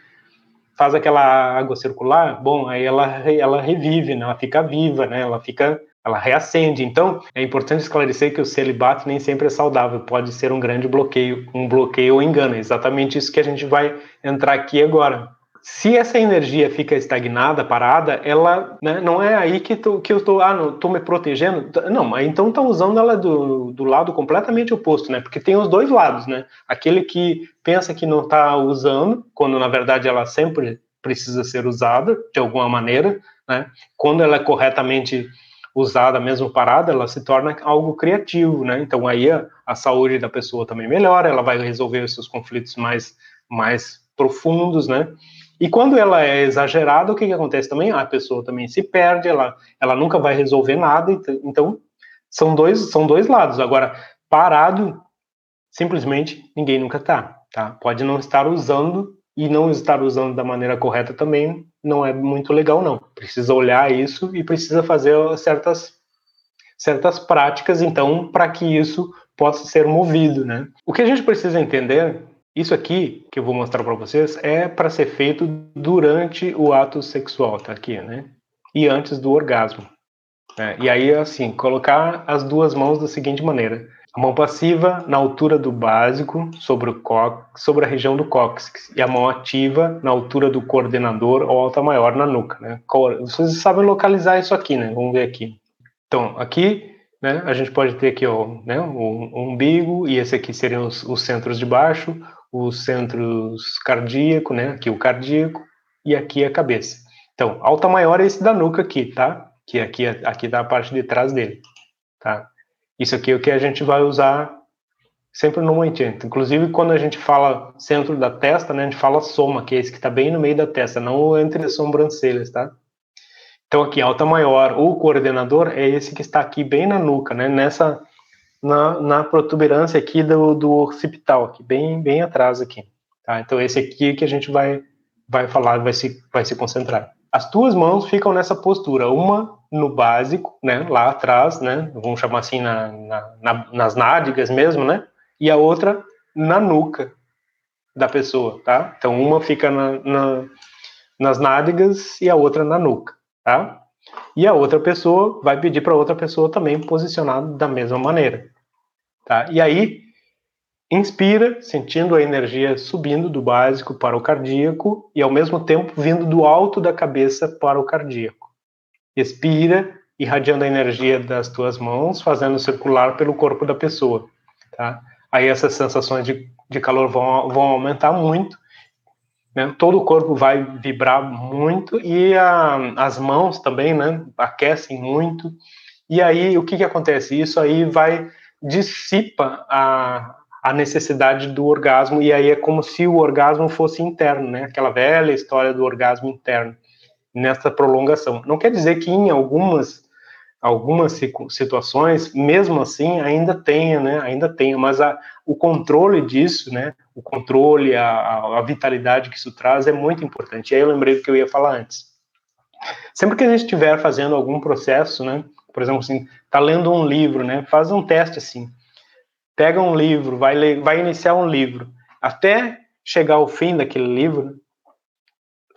Faz aquela água circular, bom, aí ela, ela revive, né? ela fica viva, né? ela fica, ela reacende. Então, é importante esclarecer que o celibato nem sempre é saudável, pode ser um grande bloqueio, um bloqueio ou engano. É exatamente isso que a gente vai entrar aqui agora. Se essa energia fica estagnada, parada, ela né, não é aí que, tu, que eu estou, ah, me protegendo. Não, mas então tá usando ela do, do lado completamente oposto, né? Porque tem os dois lados, né? Aquele que pensa que não está usando, quando na verdade ela sempre precisa ser usada de alguma maneira, né? Quando ela é corretamente usada, mesmo parada, ela se torna algo criativo, né? Então aí a, a saúde da pessoa também melhora, ela vai resolver os seus conflitos mais, mais profundos, né? E quando ela é exagerada, o que, que acontece também? A pessoa também se perde, ela, ela nunca vai resolver nada. Então, são dois, são dois lados. Agora, parado, simplesmente ninguém nunca está. Tá? Pode não estar usando e não estar usando da maneira correta também não é muito legal, não. Precisa olhar isso e precisa fazer certas, certas práticas, então, para que isso possa ser movido, né? O que a gente precisa entender isso aqui que eu vou mostrar para vocês é para ser feito durante o ato sexual, tá aqui, né? E antes do orgasmo. Né? E aí, assim, colocar as duas mãos da seguinte maneira: a mão passiva na altura do básico, sobre, o sobre a região do cóccix, e a mão ativa na altura do coordenador ou alta maior na nuca, né? Vocês sabem localizar isso aqui, né? Vamos ver aqui. Então, aqui né? A gente pode ter aqui ó, né, o, o umbigo, e esse aqui seriam os, os, centros de baixo, os centros cardíaco, né? Aqui o cardíaco e aqui a cabeça. Então, alta maior é esse da nuca aqui, tá? Que aqui aqui da parte de trás dele, tá? Isso aqui é o que a gente vai usar sempre no movimento. Inclusive, quando a gente fala centro da testa, né, a gente fala soma, que é esse que está bem no meio da testa, não entre as sobrancelhas, tá? Então, aqui, alta maior, o coordenador é esse que está aqui bem na nuca, né? Nessa na, na protuberância aqui do, do occipital, aqui, bem, bem atrás aqui. Tá? Então, esse aqui que a gente vai, vai falar, vai se, vai se concentrar. As tuas mãos ficam nessa postura, uma no básico, né, lá atrás, né, vamos chamar assim, na, na, na, nas nádegas mesmo, né, e a outra na nuca da pessoa, tá? Então, uma fica na, na, nas nádegas e a outra na nuca, tá? E a outra pessoa vai pedir para outra pessoa também posicionar da mesma maneira. Tá? E aí, inspira, sentindo a energia subindo do básico para o cardíaco e ao mesmo tempo vindo do alto da cabeça para o cardíaco. Expira, irradiando a energia das tuas mãos, fazendo circular pelo corpo da pessoa. Tá? Aí essas sensações de, de calor vão, vão aumentar muito né? Todo o corpo vai vibrar muito e a, as mãos também, né? Aquecem muito. E aí, o que, que acontece? Isso aí vai dissipa a, a necessidade do orgasmo e aí é como se o orgasmo fosse interno, né? Aquela velha história do orgasmo interno nessa prolongação. Não quer dizer que em algumas algumas situações, mesmo assim, ainda tenha, né? Ainda tenha, mas a, o controle disso, né? O controle, a, a, vitalidade que isso traz é muito importante. E aí eu lembrei do que eu ia falar antes. Sempre que a gente estiver fazendo algum processo, né? por exemplo, assim, tá lendo um livro, né? Faz um teste assim. Pega um livro, vai ler, vai iniciar um livro, até chegar ao fim daquele livro,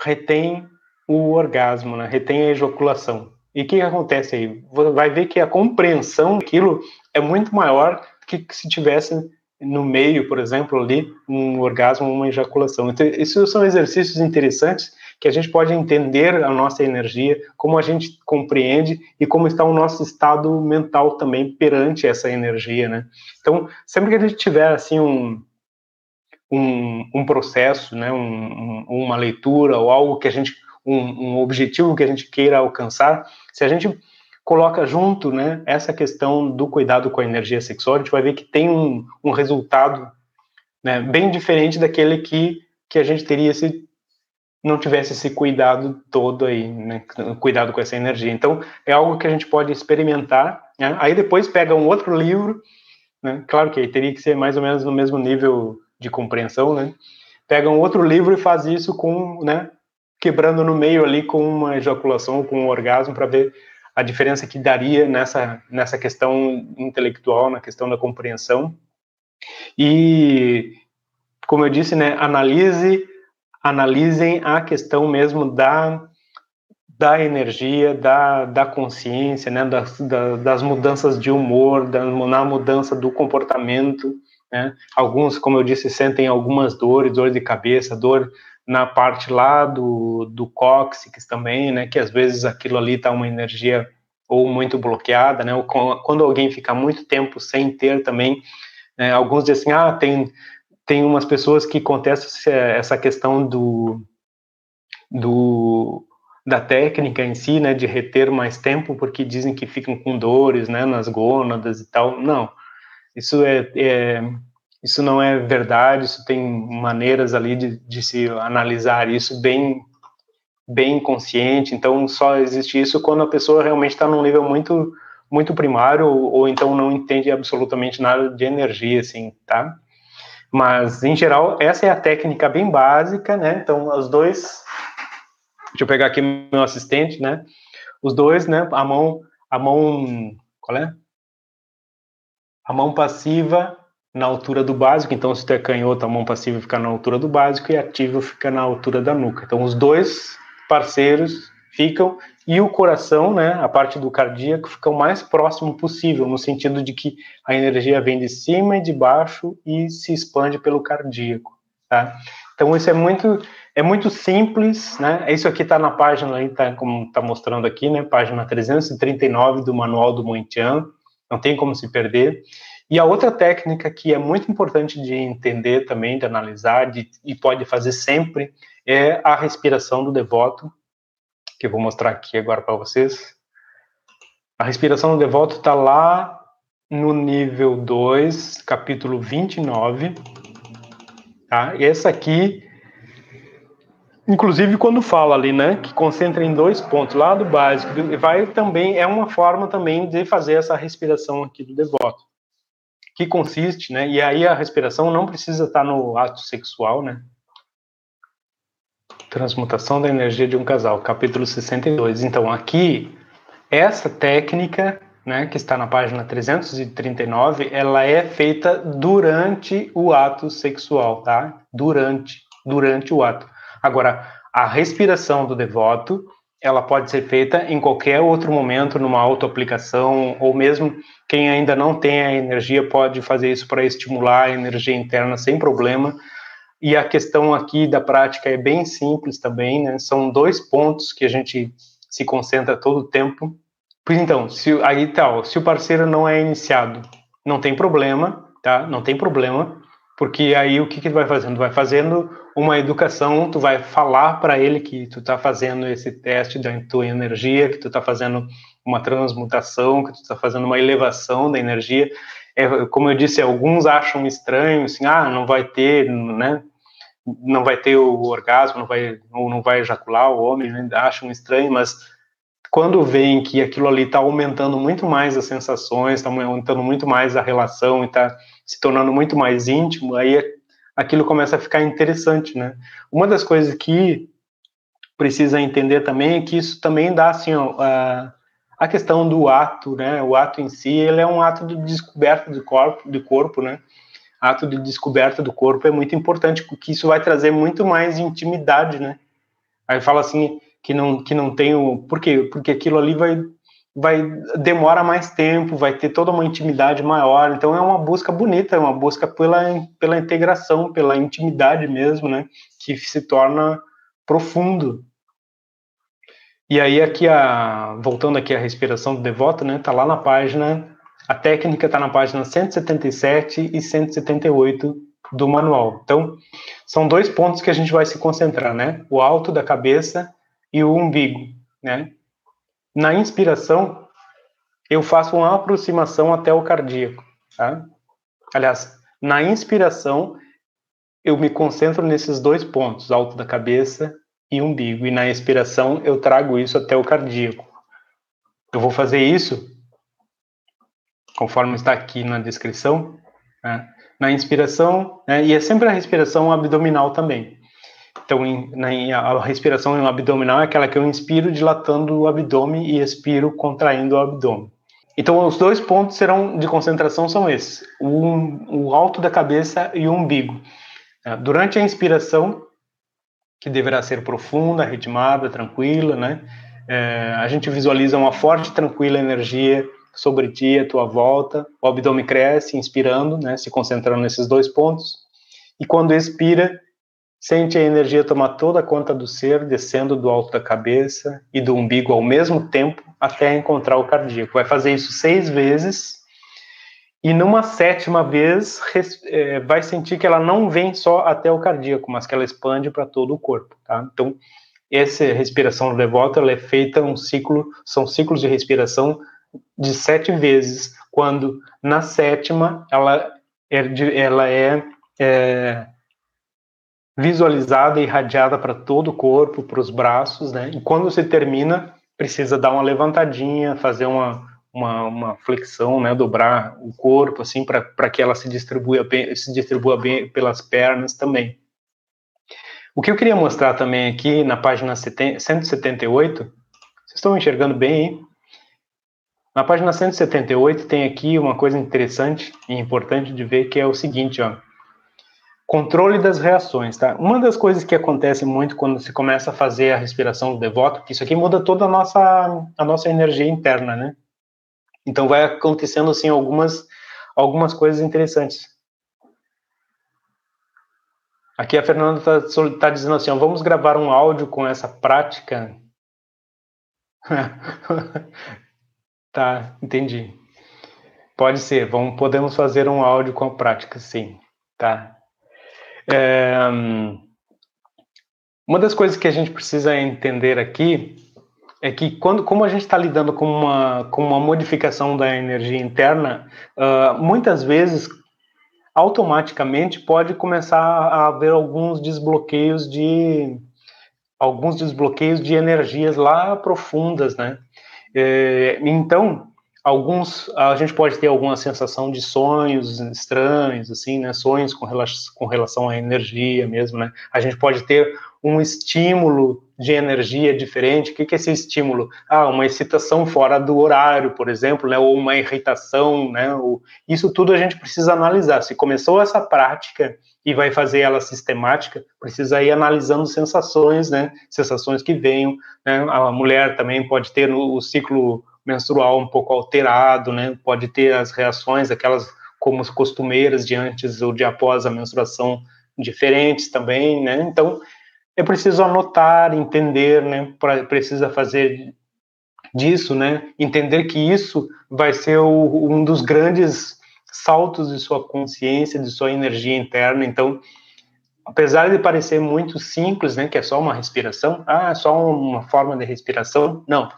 retém o orgasmo, né? Retém a ejaculação. E o que, que acontece aí? Vai ver que a compreensão daquilo é muito maior que se tivesse no meio, por exemplo, ali, um orgasmo, uma ejaculação. Então, esses são exercícios interessantes que a gente pode entender a nossa energia, como a gente compreende e como está o nosso estado mental também perante essa energia, né? Então, sempre que a gente tiver, assim, um, um, um processo, né, um, uma leitura ou algo que a gente, um, objetivo que a gente queira alcançar, se a gente coloca junto, né, essa questão do cuidado com a energia sexual, a gente vai ver que tem um, um resultado né, bem diferente daquele que, que a gente teria se não tivesse esse cuidado todo aí, né, cuidado com essa energia. Então, é algo que a gente pode experimentar, né? aí depois pega um outro livro, né, claro que aí teria que ser mais ou menos no mesmo nível de compreensão, né, pega um outro livro e faz isso com, né, quebrando no meio ali com uma ejaculação, com um orgasmo, para ver a diferença que daria nessa, nessa questão intelectual, na questão da compreensão. E, como eu disse, né, analise, analisem a questão mesmo da, da energia, da, da consciência, né, das, da, das mudanças de humor, da, na mudança do comportamento. Né? Alguns, como eu disse, sentem algumas dores, dor de cabeça, dor na parte lá do, do cóccix também, né, que às vezes aquilo ali está uma energia ou muito bloqueada, né, ou quando alguém fica muito tempo sem ter também, né, alguns dizem assim, ah, tem, tem umas pessoas que contestam essa questão do, do, da técnica em si, né, de reter mais tempo, porque dizem que ficam com dores, né, nas gônadas e tal, não, isso é, é isso não é verdade, isso tem maneiras ali de, de se analisar isso bem bem consciente, então só existe isso quando a pessoa realmente está num nível muito muito primário ou, ou então não entende absolutamente nada de energia, assim, tá? Mas, em geral, essa é a técnica bem básica, né? Então, os dois... Deixa eu pegar aqui meu assistente, né? Os dois, né? A mão... A mão... Qual é? A mão passiva na altura do básico, então se tu é canhoto, a mão passiva fica na altura do básico e ativa fica na altura da nuca. Então os dois parceiros ficam e o coração, né, a parte do cardíaco fica o mais próximo possível, no sentido de que a energia vem de cima e de baixo e se expande pelo cardíaco, tá? Então isso é muito é muito simples, né? Isso aqui está na página aí, tá, como está mostrando aqui, né? Página 339 do Manual do Mointian, não tem como se perder. E a outra técnica que é muito importante de entender também, de analisar, de, e pode fazer sempre, é a respiração do devoto, que eu vou mostrar aqui agora para vocês. A respiração do devoto está lá no nível 2, capítulo 29. Tá? Essa aqui, inclusive quando fala ali, né, que concentra em dois pontos, lá do básico, vai também, é uma forma também de fazer essa respiração aqui do devoto que consiste, né? E aí a respiração não precisa estar no ato sexual, né? Transmutação da energia de um casal, capítulo 62. Então, aqui, essa técnica, né, que está na página 339, ela é feita durante o ato sexual, tá? Durante, durante o ato. Agora, a respiração do devoto, ela pode ser feita em qualquer outro momento, numa autoaplicação, ou mesmo quem ainda não tem a energia pode fazer isso para estimular a energia interna sem problema. E a questão aqui da prática é bem simples também, né? São dois pontos que a gente se concentra todo o tempo. Pois então, se aí tal, se o parceiro não é iniciado, não tem problema, tá? Não tem problema, porque aí o que que tu vai fazendo? Tu vai fazendo uma educação, tu vai falar para ele que tu está fazendo esse teste da tua energia, que tu está fazendo uma transmutação, que tu está fazendo uma elevação da energia. É, como eu disse, alguns acham estranho, assim, ah, não vai ter, né? Não vai ter o orgasmo, não vai, ou não vai ejacular o homem, né? acham estranho, mas quando veem que aquilo ali está aumentando muito mais as sensações, está aumentando muito mais a relação e está se tornando muito mais íntimo, aí aquilo começa a ficar interessante, né? Uma das coisas que precisa entender também é que isso também dá assim ó, a, a questão do ato, né? O ato em si, ele é um ato de descoberta do corpo, do corpo, né? Ato de descoberta do corpo é muito importante, porque isso vai trazer muito mais intimidade, né? Aí fala assim que não que não tem o por quê? Porque aquilo ali vai vai demora mais tempo, vai ter toda uma intimidade maior. Então é uma busca bonita, é uma busca pela pela integração, pela intimidade mesmo, né? Que se torna profundo e aí aqui a voltando aqui à respiração do devoto, né? Tá lá na página a técnica está na página 177 e 178 do manual. Então, são dois pontos que a gente vai se concentrar, né? O alto da cabeça e o umbigo, né? Na inspiração, eu faço uma aproximação até o cardíaco, tá? Aliás, na inspiração, eu me concentro nesses dois pontos, alto da cabeça e umbigo. E na expiração eu trago isso até o cardíaco. Eu vou fazer isso, conforme está aqui na descrição, né? na inspiração, né? e é sempre a respiração abdominal também. Então, em, na, a respiração abdominal é aquela que eu inspiro dilatando o abdômen e expiro contraindo o abdômen. Então, os dois pontos serão de concentração são esses: o, o alto da cabeça e o umbigo. Durante a inspiração, que deverá ser profunda, ritmada, tranquila, né? É, a gente visualiza uma forte, tranquila energia sobre ti, a tua volta. O abdômen cresce, inspirando, né? Se concentrando nesses dois pontos. E quando expira, sente a energia tomar toda a conta do ser, descendo do alto da cabeça e do umbigo ao mesmo tempo, até encontrar o cardíaco. Vai fazer isso seis vezes e numa sétima vez, é, vai sentir que ela não vem só até o cardíaco, mas que ela expande para todo o corpo, tá? Então, essa respiração devota, ela é feita um ciclo, são ciclos de respiração de sete vezes, quando na sétima ela é, ela é, é visualizada e irradiada para todo o corpo, para os braços, né? E quando você termina, precisa dar uma levantadinha, fazer uma uma, uma flexão, né, dobrar o corpo, assim, para que ela se distribua bem, se distribua bem pelas pernas também. O que eu queria mostrar também aqui na página 178, vocês estão enxergando bem aí? Na página 178 tem aqui uma coisa interessante e importante de ver que é o seguinte, ó. Controle das reações, tá? Uma das coisas que acontece muito quando se começa a fazer a respiração do devoto, que isso aqui muda toda a nossa, a nossa energia interna, né? Então vai acontecendo assim algumas algumas coisas interessantes. Aqui a Fernanda está tá dizendo assim, ó, vamos gravar um áudio com essa prática. [laughs] tá, entendi. Pode ser, vamos, podemos fazer um áudio com a prática, sim, tá. É, uma das coisas que a gente precisa entender aqui é que quando, como a gente está lidando com uma, com uma modificação da energia interna, uh, muitas vezes automaticamente pode começar a haver alguns desbloqueios de alguns desbloqueios de energias lá profundas, né? É, então, alguns a gente pode ter alguma sensação de sonhos estranhos, assim, né? Sonhos com relação, com relação à energia mesmo, né? A gente pode ter um estímulo de energia diferente. O que, é esse estímulo? Ah, uma excitação fora do horário, por exemplo, né? ou uma irritação, né? Isso tudo a gente precisa analisar. Se começou essa prática e vai fazer ela sistemática, precisa ir analisando sensações, né? Sensações que venham. Né? A mulher também pode ter o ciclo menstrual um pouco alterado, né? Pode ter as reações, aquelas como costumeiras de antes ou de após a menstruação diferentes também, né? Então, é preciso anotar, entender, né? Pra, precisa fazer disso, né? Entender que isso vai ser o, um dos grandes saltos de sua consciência, de sua energia interna. Então, apesar de parecer muito simples, né? Que é só uma respiração, ah, é só uma forma de respiração. Não,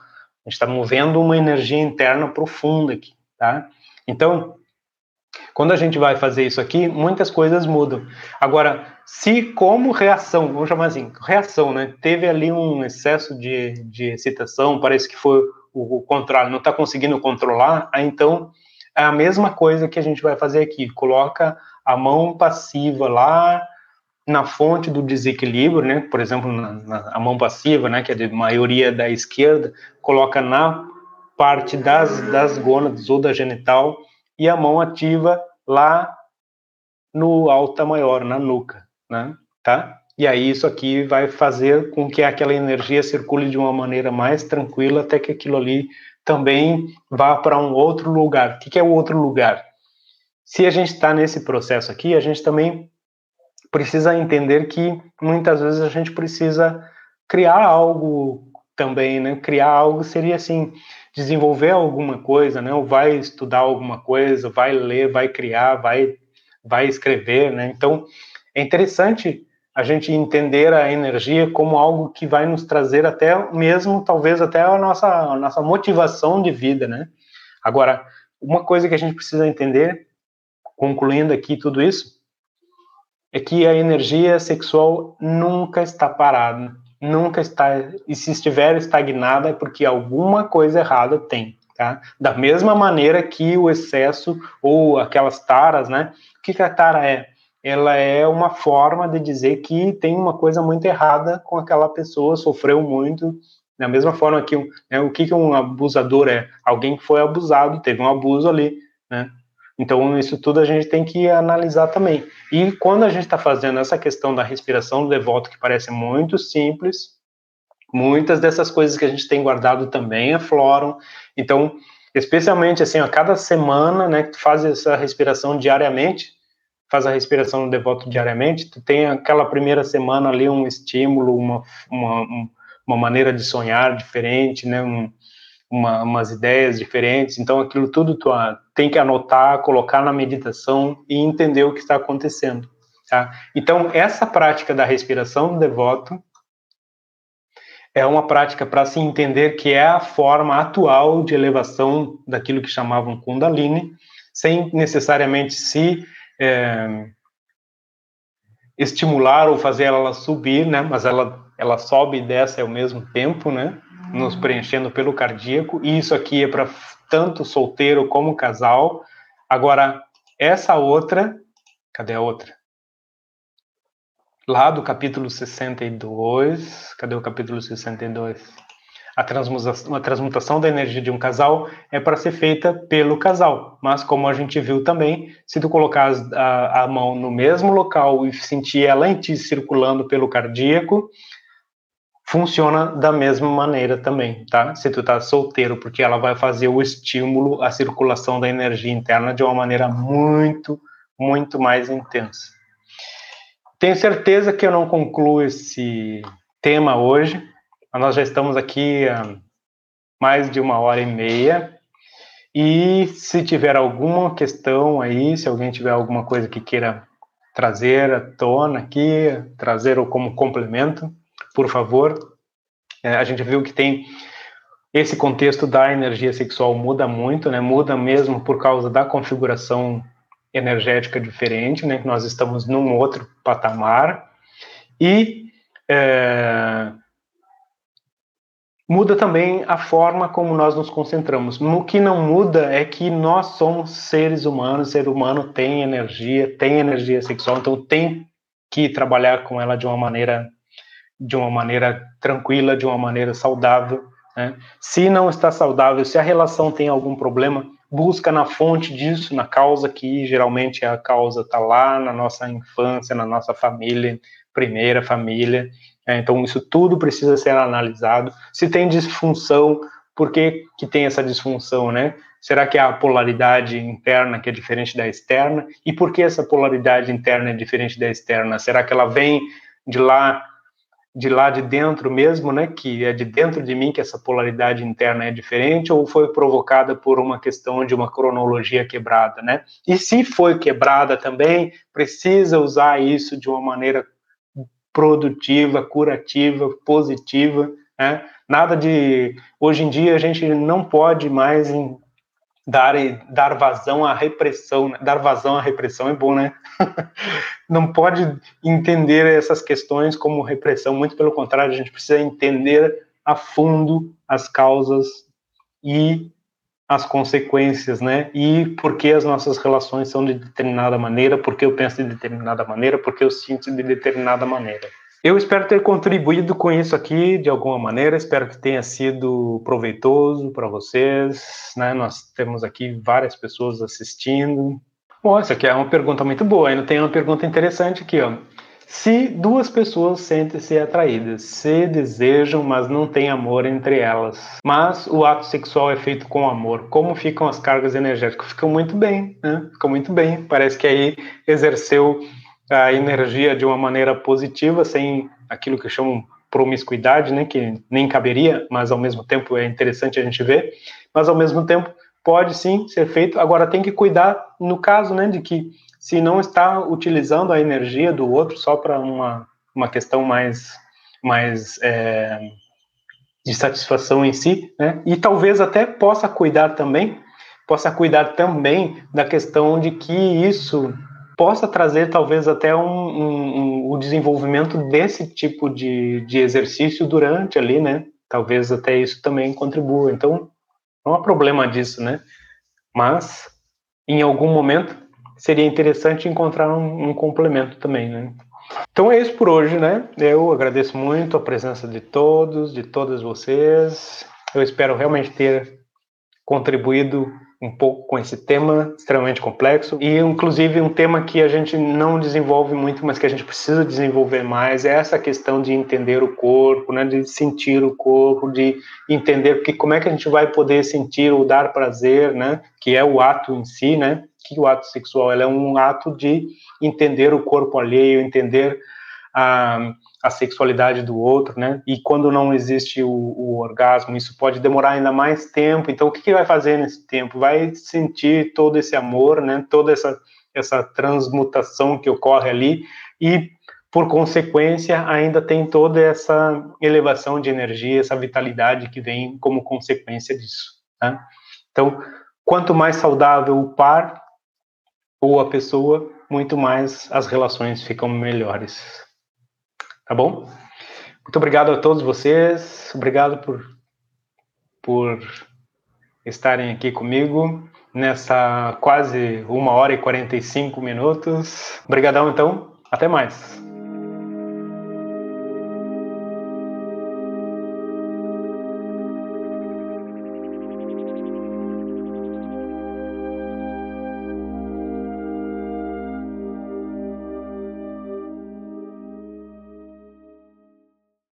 a gente está movendo uma energia interna profunda aqui, tá? Então, quando a gente vai fazer isso aqui, muitas coisas mudam. Agora, se como reação, vamos chamar assim, reação, né? Teve ali um excesso de, de excitação, parece que foi o, o contrário, não está conseguindo controlar, aí então é a mesma coisa que a gente vai fazer aqui. Coloca a mão passiva lá na fonte do desequilíbrio, né? Por exemplo, na, na, a mão passiva, né? Que é de maioria da esquerda, coloca na parte das, das gônadas ou da genital e a mão ativa lá no alta maior, na nuca, né? Tá? E aí isso aqui vai fazer com que aquela energia circule de uma maneira mais tranquila até que aquilo ali também vá para um outro lugar. O que é o outro lugar? Se a gente está nesse processo aqui, a gente também precisa entender que muitas vezes a gente precisa criar algo também, né? Criar algo seria assim, desenvolver alguma coisa, né? Ou vai estudar alguma coisa, vai ler, vai criar, vai vai escrever, né? Então, é interessante a gente entender a energia como algo que vai nos trazer até mesmo, talvez até a nossa, a nossa motivação de vida, né? Agora, uma coisa que a gente precisa entender, concluindo aqui tudo isso, é que a energia sexual nunca está parada, nunca está, e se estiver estagnada é porque alguma coisa errada tem, tá? Da mesma maneira que o excesso ou aquelas taras, né? O que, que a tara é? ela é uma forma de dizer que tem uma coisa muito errada com aquela pessoa, sofreu muito, da mesma forma que né, o que, que um abusador é? Alguém que foi abusado, teve um abuso ali, né? Então, isso tudo a gente tem que analisar também. E quando a gente está fazendo essa questão da respiração do devoto, que parece muito simples, muitas dessas coisas que a gente tem guardado também afloram. Então, especialmente assim, a cada semana, né, que tu faz essa respiração diariamente, faz a respiração no devoto diariamente, tu tem aquela primeira semana ali um estímulo, uma, uma, uma maneira de sonhar diferente, né, um, uma, umas ideias diferentes, então aquilo tudo tu tem que anotar, colocar na meditação e entender o que está acontecendo, tá? Então, essa prática da respiração do devoto é uma prática para se entender que é a forma atual de elevação daquilo que chamavam Kundalini, sem necessariamente se é, estimular ou fazer ela subir, né? Mas ela, ela sobe e desce ao mesmo tempo, né? Nos preenchendo pelo cardíaco. E isso aqui é para tanto solteiro como casal. Agora, essa outra, cadê a outra? Lá do capítulo 62, cadê o capítulo 62? A transmutação, a transmutação da energia de um casal é para ser feita pelo casal, mas como a gente viu também, se tu colocar a, a mão no mesmo local e sentir ela em ti circulando pelo cardíaco, funciona da mesma maneira também, tá? Se tu tá solteiro, porque ela vai fazer o estímulo, a circulação da energia interna de uma maneira muito, muito mais intensa. Tenho certeza que eu não concluo esse tema hoje, nós já estamos aqui há mais de uma hora e meia. E se tiver alguma questão aí, se alguém tiver alguma coisa que queira trazer à tona aqui, trazer como complemento, por favor. É, a gente viu que tem esse contexto da energia sexual muda muito, né? Muda mesmo por causa da configuração energética diferente, né? Nós estamos num outro patamar e é, muda também a forma como nós nos concentramos. No que não muda é que nós somos seres humanos, o ser humano tem energia, tem energia sexual, então tem que trabalhar com ela de uma maneira de uma maneira tranquila, de uma maneira saudável. Né? Se não está saudável, se a relação tem algum problema, busca na fonte disso, na causa que geralmente a causa está lá na nossa infância, na nossa família, primeira família, é, então, isso tudo precisa ser analisado. Se tem disfunção, por que, que tem essa disfunção, né? Será que é a polaridade interna que é diferente da externa? E por que essa polaridade interna é diferente da externa? Será que ela vem de lá, de lá de dentro mesmo, né? Que é de dentro de mim que essa polaridade interna é diferente ou foi provocada por uma questão de uma cronologia quebrada, né? E se foi quebrada também, precisa usar isso de uma maneira produtiva, curativa, positiva, né? Nada de hoje em dia a gente não pode mais dar dar vazão à repressão, né? dar vazão à repressão é bom, né? [laughs] não pode entender essas questões como repressão, muito pelo contrário, a gente precisa entender a fundo as causas e as consequências, né? E por que as nossas relações são de determinada maneira, por que eu penso de determinada maneira, por que eu sinto de determinada maneira. Eu espero ter contribuído com isso aqui de alguma maneira, espero que tenha sido proveitoso para vocês. Né? Nós temos aqui várias pessoas assistindo. Bom, essa aqui é uma pergunta muito boa. Ainda tem uma pergunta interessante aqui, ó. Se duas pessoas sentem-se atraídas, se desejam, mas não tem amor entre elas, mas o ato sexual é feito com amor, como ficam as cargas energéticas? Ficam muito bem, né? Ficam muito bem. Parece que aí exerceu a energia de uma maneira positiva, sem aquilo que chamam promiscuidade, né? Que nem caberia, mas ao mesmo tempo é interessante a gente ver. Mas ao mesmo tempo pode sim ser feito. Agora tem que cuidar no caso, né? De que se não está utilizando a energia do outro só para uma, uma questão mais, mais é, de satisfação em si, né? E talvez até possa cuidar também, possa cuidar também da questão de que isso possa trazer talvez até um, um, um, o desenvolvimento desse tipo de, de exercício durante ali, né? Talvez até isso também contribua. Então, não há problema disso, né? Mas, em algum momento, seria interessante encontrar um, um complemento também, né? Então é isso por hoje, né? Eu agradeço muito a presença de todos, de todas vocês. Eu espero realmente ter contribuído um pouco com esse tema extremamente complexo e inclusive um tema que a gente não desenvolve muito, mas que a gente precisa desenvolver mais é essa questão de entender o corpo, né, de sentir o corpo, de entender que como é que a gente vai poder sentir ou dar prazer, né, que é o ato em si, né, que o ato sexual é um ato de entender o corpo alheio, entender a, a sexualidade do outro, né? E quando não existe o, o, orgasmo, isso pode demorar ainda mais tempo. Então, o que, que vai fazer nesse tempo? Vai sentir todo esse amor, né? Toda essa essa transmutação que ocorre ali e por consequência ainda tem toda essa elevação de energia, essa vitalidade que vem como consequência disso. Tá? Então, quanto mais saudável o par ou a pessoa, muito mais as relações ficam melhores. Tá bom? Muito obrigado a todos vocês. Obrigado por, por estarem aqui comigo nessa quase uma hora e 45 minutos. Obrigadão, então. Até mais.